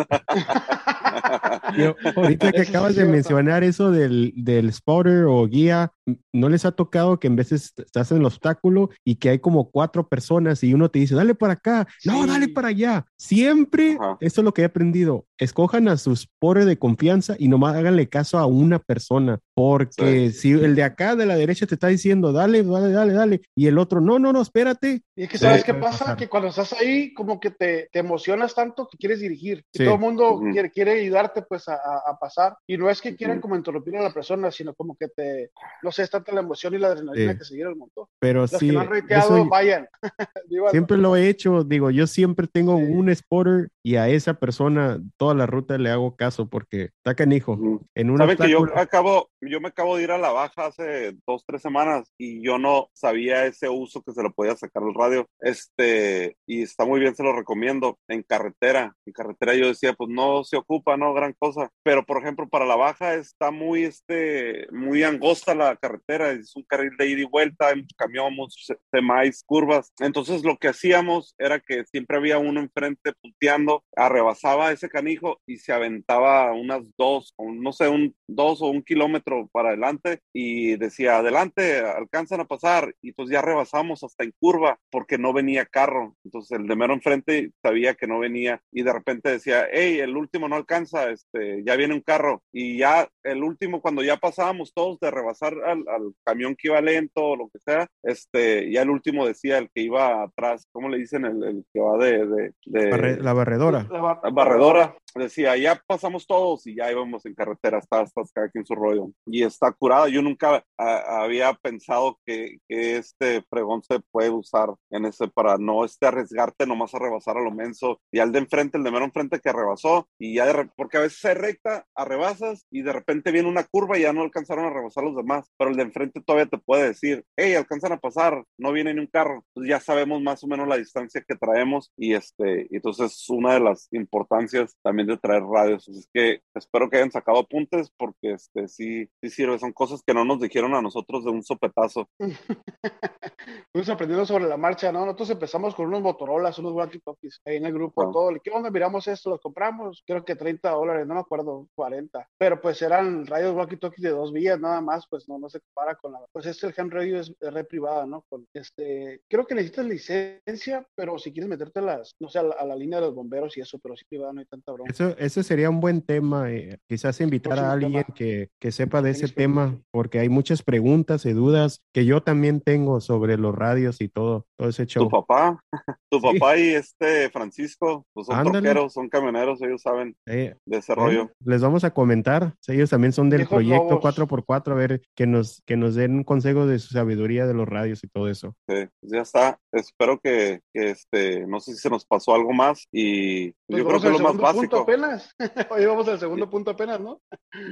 Yo, ahorita que acabas de mencionar eso del, del spotter o guía, ¿no les ha tocado que en veces estás en el obstáculo y que hay como cuatro personas y uno te dice, dale para acá, no, Sí. dale para allá? Siempre, Ajá. esto es lo que he aprendido, escojan a sus spotter de confianza y nomás háganle caso a una persona, porque si el de acá de la derecha te está diciendo, dale, dale, dale, dale, y el otro, no, no, no, espérate, Y es que Sí, sabes qué puede pasa, que cuando estás ahí como que te, te emocionas tanto que quieres dirigir. Y Sí. todo el mundo Ujú. quiere, quiere ayudarte pues a, a- pasar. Y no es que quieran Ujú. como interrumpir a la persona, sino como que te, no sé, es tanta la emoción y la adrenalina Sí. que seguir el montón. pero Los sí, que no han reiteado, vayan. Siempre lo he hecho, digo, yo siempre tengo Sí. un spotter y a esa persona toda la ruta le hago caso porque está canijo. Ujú. En un Saben que yo acabo, yo me acabo de ir a la baja hace dos, tres semanas y yo no sabía ese uso que se le podía sacar al radio. Este, y está muy bien, se lo recomiendo. En carretera, en carretera yo decía, pues no se ocupa, no gran cosa. Pero por ejemplo, para la baja está muy, este, muy angosta la carretera, es un carril de ida y vuelta, hay camión, semáis, curvas. Entonces lo que hacíamos era que siempre había uno enfrente punteando, arrebasaba ese canijo y se aventaba unas dos, no sé, un dos o un kilómetro para adelante y decía, adelante, alcanzan a pasar. Y pues ya rebasamos hasta en curva porque no venía carro. Entonces el de mero enfrente sabía que no venía y de repente decía, hey, el último no alcanza, este, ya viene un carro. Y ya el último, cuando ya pasábamos todos de rebasar a, al, camión que iba lento o lo que sea, este, ya el último decía el que iba atrás, ¿cómo le dicen? El, que va de... de, la barredora. La, barredora. Decía, ya pasamos todos y ya íbamos en carretera, hasta hasta cada quien su rollo. Y está curada. Yo nunca había pensado que, que, este pregón se puede usar en ese para no este, arriesgarte nomás a rebasar a lo menso. Y al de enfrente, el de mero enfrente que rebasó, y ya de, porque a veces se recta, arrebasas y de repente viene una curva y ya no alcanzaron a rebasar los demás. Pero el de enfrente todavía te puede decir, hey, alcanzan a pasar, no viene ni un carro. Entonces ya sabemos más o menos la distancia que traemos y este, entonces es una de las importancias también de traer radios. Así que espero que hayan sacado apuntes porque este, sí, sí sirve. Son cosas que no nos dijeron a nosotros de un sopetazo. Fuimos aprendiendo sobre la marcha, ¿no? Nosotros empezamos con unos Motorolas, unos walkie-talkies ahí en el grupo, todo. ¿Qué onda? Miramos esto, los compramos, creo que 30 dólares, no me acuerdo, 40. Pero pues eran radios walkie-talkies de dos vías, nada más, pues no, no se compara con la. Pues este, el ham radio es red privada, ¿no? Con este, creo que necesitas licencia, pero si quieres meterte las, no sé, a la, línea de los bomberos y eso, pero sí privada no hay tanta broma. Eso, ese sería un buen tema, eh, quizás invitar a alguien que, que, sepa de ese tema, porque hay muchas preguntas y dudas que yo también tengo sobre los radios y todo, todo ese show. Tu papá, tu papá y este Francisco, pues son troqueros, son camioneros, ellos saben eh, de ese rollo. Les vamos a comentar, ellos también son del proyecto 4x4, a ver que nos, que nos den un consejo de su sabiduría de los radios y todo eso. Sí, pues ya está. Espero que, este, no sé si se nos pasó algo más y pues yo creo que es lo más básico. Punto apenas. Hoy vamos al segundo punto apenas, ¿no?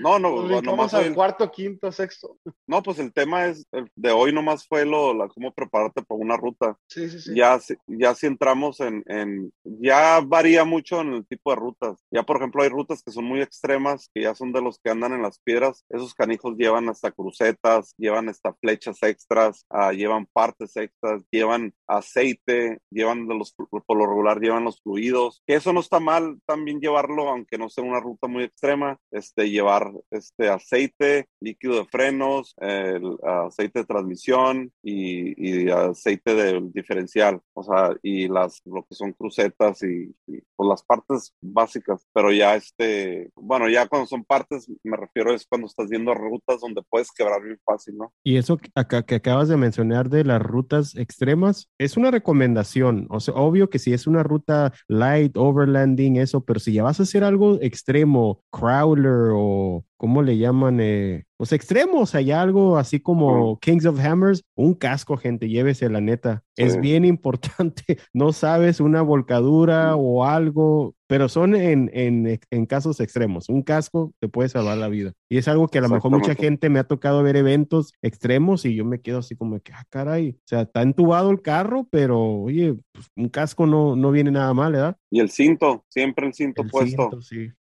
No, no, no vamos al cuarto, quinto, sexto. No, pues el tema es, de hoy nomás fue lo, la, cómo prepararte para una ruta. Sí, sí, sí. Ya, ya si entramos en, en, ya varía mucho en el tipo de rutas. Ya, por ejemplo, hay rutas que son muy extremas, que ya son de los que andan en las piedras. Esos canijos llevan hasta crucetas, llevan hasta flechas extras, uh, llevan partes extras, llevan aceite, llevan de los, por lo regular llevan los fluidos. Que eso no está mal también llevarlo, aunque no sea una ruta muy extrema, este, llevar este aceite, líquido de frenos, el aceite de transmisión y, aceite del diferencial, o sea, y las, lo que son crucetas y, pues las partes básicas, pero ya este, bueno, ya cuando son partes, me refiero es cuando estás yendo a rutas donde puedes quebrar bien fácil, ¿no? Y eso acá que acabas de mencionar de las rutas extremas, es una recomendación, o sea, obvio que si es una ruta light, overlanding, eso, pero si ya vas a hacer algo extremo, crawler o ¿cómo le llaman? Eh, los extremos, hay algo así como Kings of Hammers, un casco, gente, llévese la neta. Es bien importante, no sabes, una volcadura o algo, pero son en, en, en, casos extremos. Un casco te puede salvar la vida. Y es algo que a lo mejor mucha gente me ha tocado ver eventos extremos y yo me quedo así como que, ah, caray, o sea, está entubado el carro, pero oye, pues, un casco no, no viene nada mal, ¿verdad? Y el cinto, siempre el cinto puesto.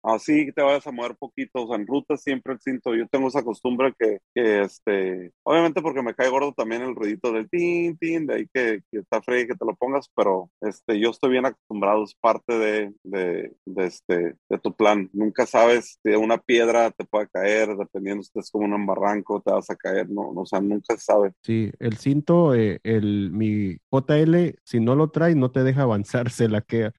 Así te vayas a mover poquito, o sea, en ruta siempre el cinto. Yo tengo esa costumbre que, que este, obviamente porque me cae gordo también el ruidito del tin, tin, de ahí que, que está frío que te lo pongas, pero este, yo estoy bien acostumbrado, es parte de, de, de, este, de tu plan. Nunca sabes si una piedra te puede caer, dependiendo si es como un barranco, te vas a caer, no, no o sea, nunca se sabe. Sí, el cinto, eh, el, mi JL, si no lo traes, no te deja avanzar, se la queda.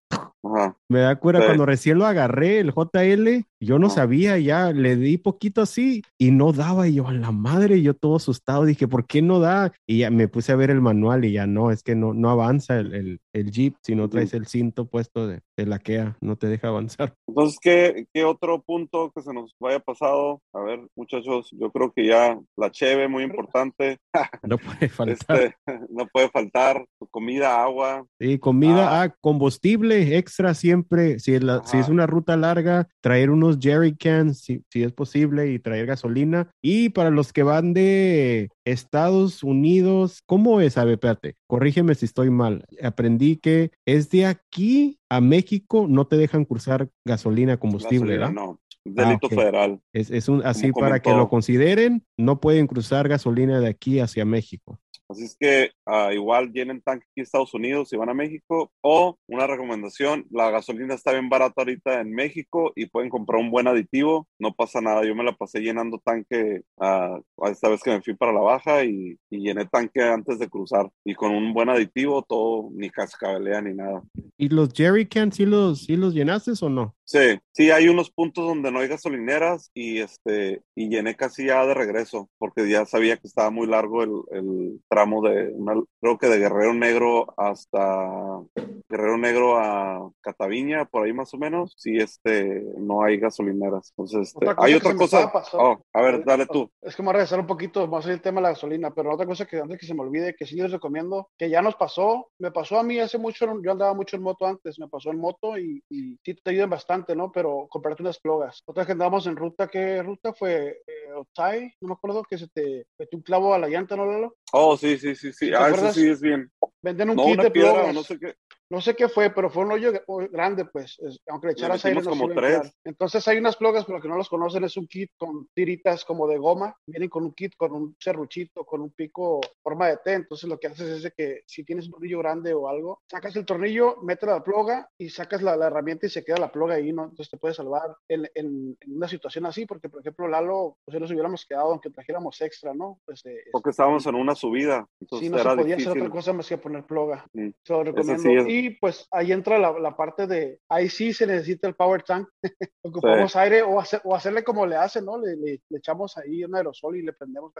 Me da cuenta cuando recién lo agarré, el JL, yo no sabía, ya le di poquito así y no daba. Y yo, a la madre, yo todo asustado, dije, ¿por qué no da? Y ya me puse a ver el manual y ya no, es que no, no avanza el, el, el Jeep si no traes el cinto puesto de, de la KEA, no te deja avanzar. Entonces, ¿qué, ¿qué otro punto que se nos vaya pasado? A ver, muchachos, yo creo que ya la cheve, muy importante. No puede faltar. Este, no puede faltar comida, agua. Sí, comida, ah. ah combustible extra siempre. Si es, la, si es una ruta larga, traer unos jerry cans, si, si es posible, y traer gasolina. Y para los que van de Estados Unidos, ¿cómo es? A ver, espérate, corrígeme si estoy mal. Aprendí que es de aquí a México, no te dejan cruzar gasolina, combustible, ¿verdad? No, delito ah, federal. Es, es un, así para que lo consideren, no pueden cruzar gasolina de aquí hacia México. Así es que uh, igual llenen tanque aquí en Estados Unidos y van a México. O una recomendación, la gasolina está bien barata ahorita en México y pueden comprar un buen aditivo. No pasa nada. Yo me la pasé llenando tanque uh, esta vez que me fui para la baja y, y, llené tanque antes de cruzar. Y con un buen aditivo, todo, ni cascabelea ni nada. ¿Y los jerry cans sí los, sí los llenaste o no? Sí, sí, hay unos puntos donde no hay gasolineras y este y llené casi ya de regreso porque ya sabía que estaba muy largo el, el tramo de una, creo que de Guerrero Negro hasta Guerrero Negro a Cataviña, por ahí más o menos. Sí, este no hay gasolineras. Entonces, este, hay otra cosa. Oh, a ver, dale tú. Es que me voy a regresar un poquito más el tema de la gasolina, pero otra cosa que antes que se me olvide, que sí les recomiendo, que ya nos pasó, me pasó a mí hace mucho, yo andaba mucho en moto antes, me pasó en moto y, y sí te ayudan bastante ¿no? Pero comprarte unas plogas. Otra que andábamos en ruta, ¿qué ruta fue? Eh, Otay, no me acuerdo, que se te metió un clavo a la llanta, ¿no, Lalo? Oh, sí, sí, sí, sí. Ah, eso sí es bien. Venden un kit de plogas. No sé qué no sé qué fue, pero fue un hoyo grande, pues, aunque le echaras aire. No como tres. Entonces hay unas plogas, pero que no los conocen, es un kit con tiritas como de goma, vienen con un kit con un serruchito, con un pico forma de T, entonces lo que haces es que si tienes un tornillo grande o algo, sacas el tornillo, metes la ploga y sacas la, herramienta y se queda la ploga ahí, ¿no? Entonces te puede salvar en, en, una situación así, porque por ejemplo Lalo, pues nos hubiéramos quedado aunque trajéramos extra, ¿no? Pues, eh, porque estábamos en una subida. Entonces sí, no se podía hacer otra cosa más que poner ploga. Mm. Se lo recomiendo y pues ahí entra la, la, parte de, ahí sí se necesita el power tank, ocupamos aire o, o hacerle como le hacen, ¿no? Le, le, echamos ahí un aerosol y le prendemos.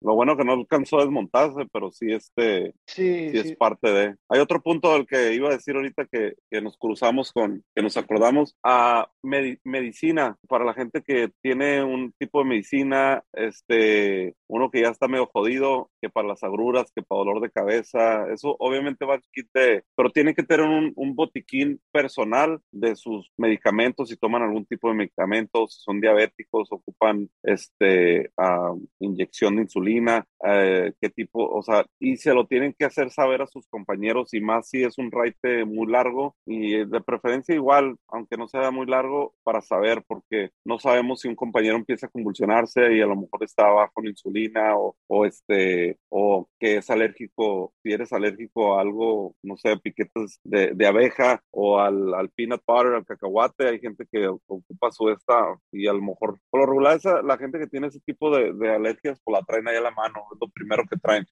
Lo bueno que no alcanzó a desmontarse, pero sí, este, sí, sí, es parte de. Hay otro punto del que iba a decir ahorita que, que nos cruzamos con, que nos acordamos, a medicina, para la gente que tiene un tipo de medicina, este, uno que ya está medio jodido, que para las agruras, que para dolor de cabeza, eso obviamente va a quitar, pero tiene que tener un, un, botiquín personal de sus medicamentos, si toman algún tipo de medicamentos, son diabéticos, ocupan este, uh, inyección de insulina, uh, qué tipo, o sea, y se lo tienen que hacer saber a sus compañeros y más si es un raite muy largo y de preferencia igual, aunque no sea muy largo, para saber, porque no sabemos si un compañero empieza a convulsionarse y a lo mejor está bajo la insulina o, o, este, o que es alérgico, si eres alérgico a algo, no sé, piquetes de, de abeja o al, al, peanut butter, al cacahuate, hay gente que ocupa su esta y a lo mejor, por lo regular, esa, la gente que tiene ese tipo de, de alergias, pues la traen ahí a la mano, es lo primero que traen.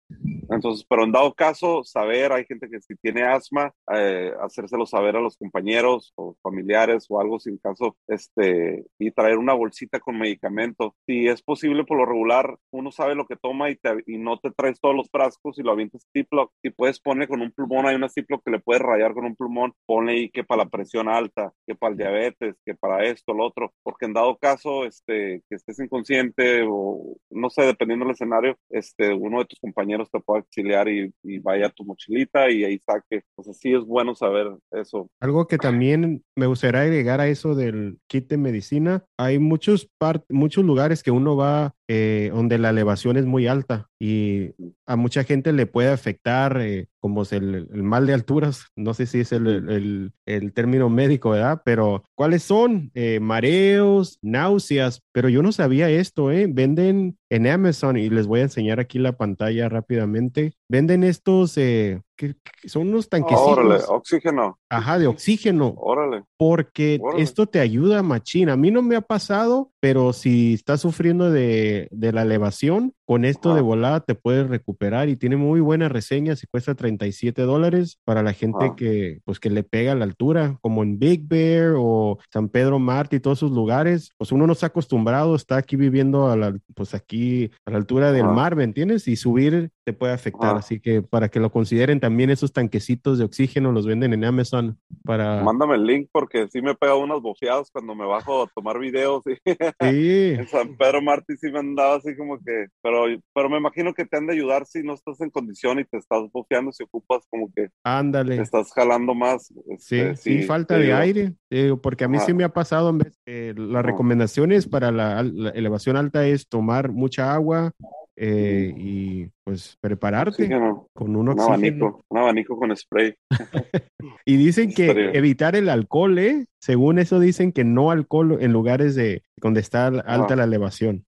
Entonces, pero en dado caso, saber, hay gente que si tiene asma, eh, hacérselo saber a los compañeros o familiares o algo sin caso, este, y traer una bolsita con medicamentos. Si es posible, por lo regular, uno sabe lo que toma y, te, y no te traes todos los frascos y lo avientas Ziploc. Si puedes poner con un plumón, hay una Ziploc que le puedes rayar con un plumón, pone ahí que para la presión alta, que para el diabetes, que para esto, lo otro, porque en dado caso, este, que estés inconsciente o no sé, dependiendo del escenario, este, uno de tus compañeros te puede auxiliar y, y vaya a tu mochilita y ahí saque. Pues así es bueno saber eso. Algo que también me gustaría agregar a eso del kit de medicina, hay muchos, muchos lugares que uno va eh, donde la elevación es muy alta y a mucha gente le puede afectar eh, como es el, mal de alturas, no sé si es el, el, término médico, ¿verdad? Pero ¿cuáles son? Eh, mareos, náuseas, pero yo no sabía esto, ¿eh? Venden en Amazon y les voy a enseñar aquí la pantalla rápidamente. Venden estos, eh, que, son unos tanquecitos. Órale, oxígeno. Ajá, de oxígeno. Órale. Porque esto te ayuda, machín. A mí no me ha pasado, pero si estás sufriendo de, de la elevación, con esto de volada te puedes recuperar y tiene muy buenas reseñas y cuesta 37 dólares para la gente que, pues, que le pega a la altura, como en Big Bear o San Pedro Marte y todos esos lugares. Pues uno no está acostumbrado, está aquí viviendo a la, pues aquí a la altura del mar, ¿me entiendes? Y subir te puede afectar. Así que para que lo consideren también esos tanquecitos de oxígeno los venden en Amazon para... Mándame el link porque sí me he pegado unos bofeados cuando me bajo a tomar videos. Y... Sí. en San Pedro Marte sí me andaba así como que... Pero pero, me imagino que te han de ayudar si no estás en condición y te estás bofeando, si ocupas como que Ándale. te estás jalando más. Este, sí, sí, falta de aire, porque a mí sí me ha pasado, en vez, eh, las recomendaciones para la, elevación alta es tomar mucha agua, eh, y pues prepararte con un, un abanico, un abanico con spray. y dicen que evitar el alcohol, ¿eh? Según eso dicen que no alcohol en lugares de donde está alta la elevación.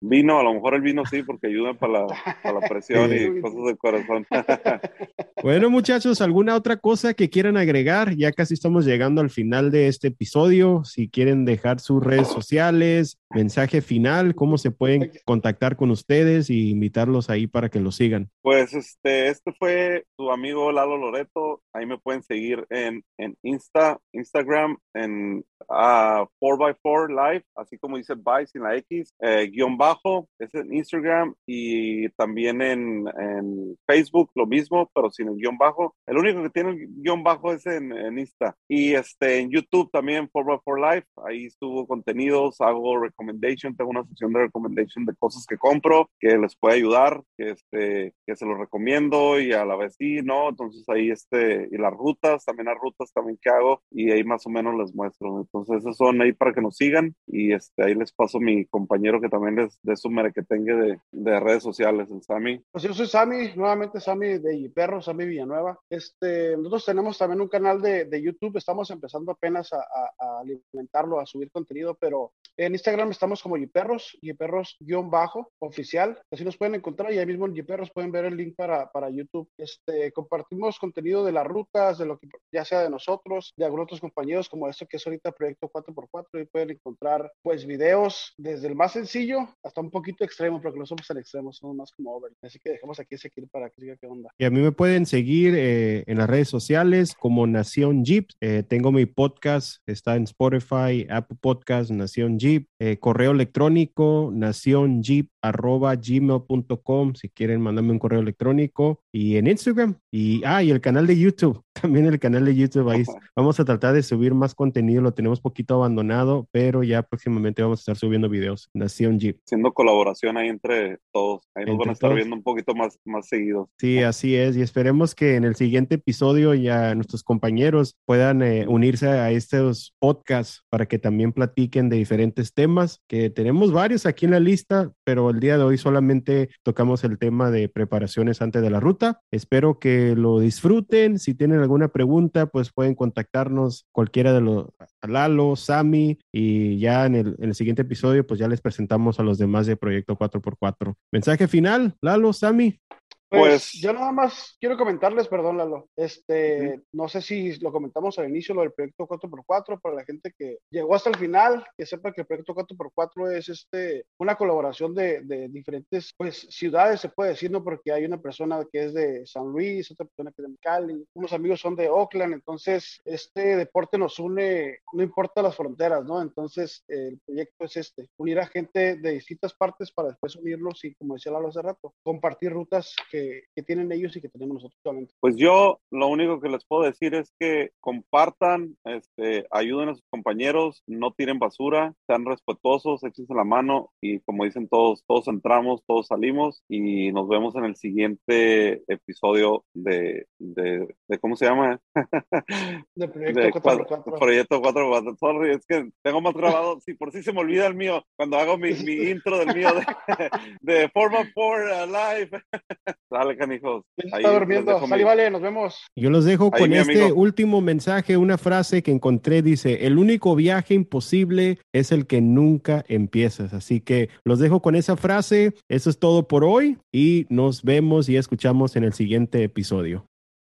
Vino, a lo mejor el vino sí, porque ayuda para la, para la presión y cosas del corazón. bueno, muchachos, ¿alguna otra cosa que quieran agregar? Ya casi estamos llegando al final de este episodio. Si quieren dejar sus redes sociales, mensaje final, cómo se pueden contactar con ustedes y invitarlos ahí para que lo sigan. Pues este, este fue tu amigo Lalo Loreto. Ahí me pueden seguir en, en Insta, Instagram, en 4x4 Live, así como dice by sin la X, eh, guion bajo, es en Instagram y también en, en, Facebook lo mismo, pero sin el guion bajo. El único que tiene el guion bajo es en, en Insta. Y este, en YouTube también 4x4 Live, ahí estuvo contenidos, hago recommendation, tengo una sesión de recommendation de cosas que compro, que les puede ayudar, que, este, que se los recomiendo y a la vez sí, ¿no? Entonces ahí este, y las rutas, también las rutas también que hago y ahí más o menos les muestro. Entonces esos son ahí para que nos sigan y este, ahí les paso mi compañero que también les de su merequetengue de, de redes sociales, el Sammy. Pues yo soy Sammy, nuevamente Sammy de Perro, Sammy Villanueva. Este, nosotros tenemos también un canal de, de YouTube, estamos empezando apenas a, a, alimentarlo, a subir contenido, pero en Instagram estamos como Yiperros, Yiperros-bajo oficial, así nos pueden encontrar y ahí mismo en Yiperros pueden ver el link para, para YouTube. Este, compartimos contenido de las rutas, de lo que ya sea de nosotros, de algunos otros compañeros como esto que es ahorita Proyecto 4x4 y pueden encontrar pues videos desde el más sencillo hasta un poquito extremo, porque no somos tan extremos, somos más como over. Así que dejamos aquí ese clip para que siga qué onda. Y a mí me pueden seguir eh, en las redes sociales como Nación Jeep. Eh, tengo mi podcast, está en Spotify, Apple Podcast, Nación Jeep, eh, correo electrónico, nación Jeep arroba gmail.com si quieren mandarme un correo electrónico y en Instagram y ah y el canal de YouTube también el canal de YouTube ahí vamos a tratar de subir más contenido lo tenemos poquito abandonado pero ya próximamente vamos a estar subiendo videos Nación Jeep haciendo colaboración ahí entre todos ahí nos van a estar viendo un poquito más más seguidos. Sí así es y esperemos que en el siguiente episodio ya nuestros compañeros puedan eh, unirse a estos podcasts para que también platiquen de diferentes temas que tenemos varios aquí en la lista pero el día de hoy solamente tocamos el tema de preparaciones antes de la ruta. Espero que lo disfruten. Si tienen alguna pregunta, pues pueden contactarnos cualquiera de los, Lalo, Sami, y ya en el, en el, siguiente episodio, pues ya les presentamos a los demás de Proyecto 4x4. Mensaje final, Lalo, Sami. Pues, pues, yo nada más quiero comentarles, perdón Lalo, este, no sé si lo comentamos al inicio, lo del proyecto 4x4, para la gente que llegó hasta el final, que sepa que el proyecto 4x4 es este, una colaboración de, de diferentes pues, ciudades, se puede decir, ¿no? Porque hay una persona que es de San Luis, otra persona que es de Cali, unos amigos son de Oakland, entonces este deporte nos une, no importa las fronteras, ¿no? Entonces el proyecto es este, unir a gente de distintas partes para después unirlos y, como decía Lalo hace rato, compartir rutas que que, tienen ellos y que tenemos nosotros actualmente? Pues yo lo único que les puedo decir es que compartan, este, ayuden a sus compañeros, no tiren basura, sean respetuosos, échense la mano y como dicen todos, todos entramos, todos salimos y nos vemos en el siguiente episodio de, de, de ¿cómo se llama? de Proyecto 4x4. Proyecto 4x4. Sorry, es que tengo más grabado, si por si se me olvida el mío, cuando hago mi, mi intro del mío de, de Forma 4 Live. Dale, canijos. está durmiendo. vale, nos vemos. Yo los dejo con este último mensaje, una frase que encontré, dice, el único viaje imposible es el que nunca empiezas. Así que los dejo con esa frase. Eso es todo por hoy y nos vemos y escuchamos en el siguiente episodio.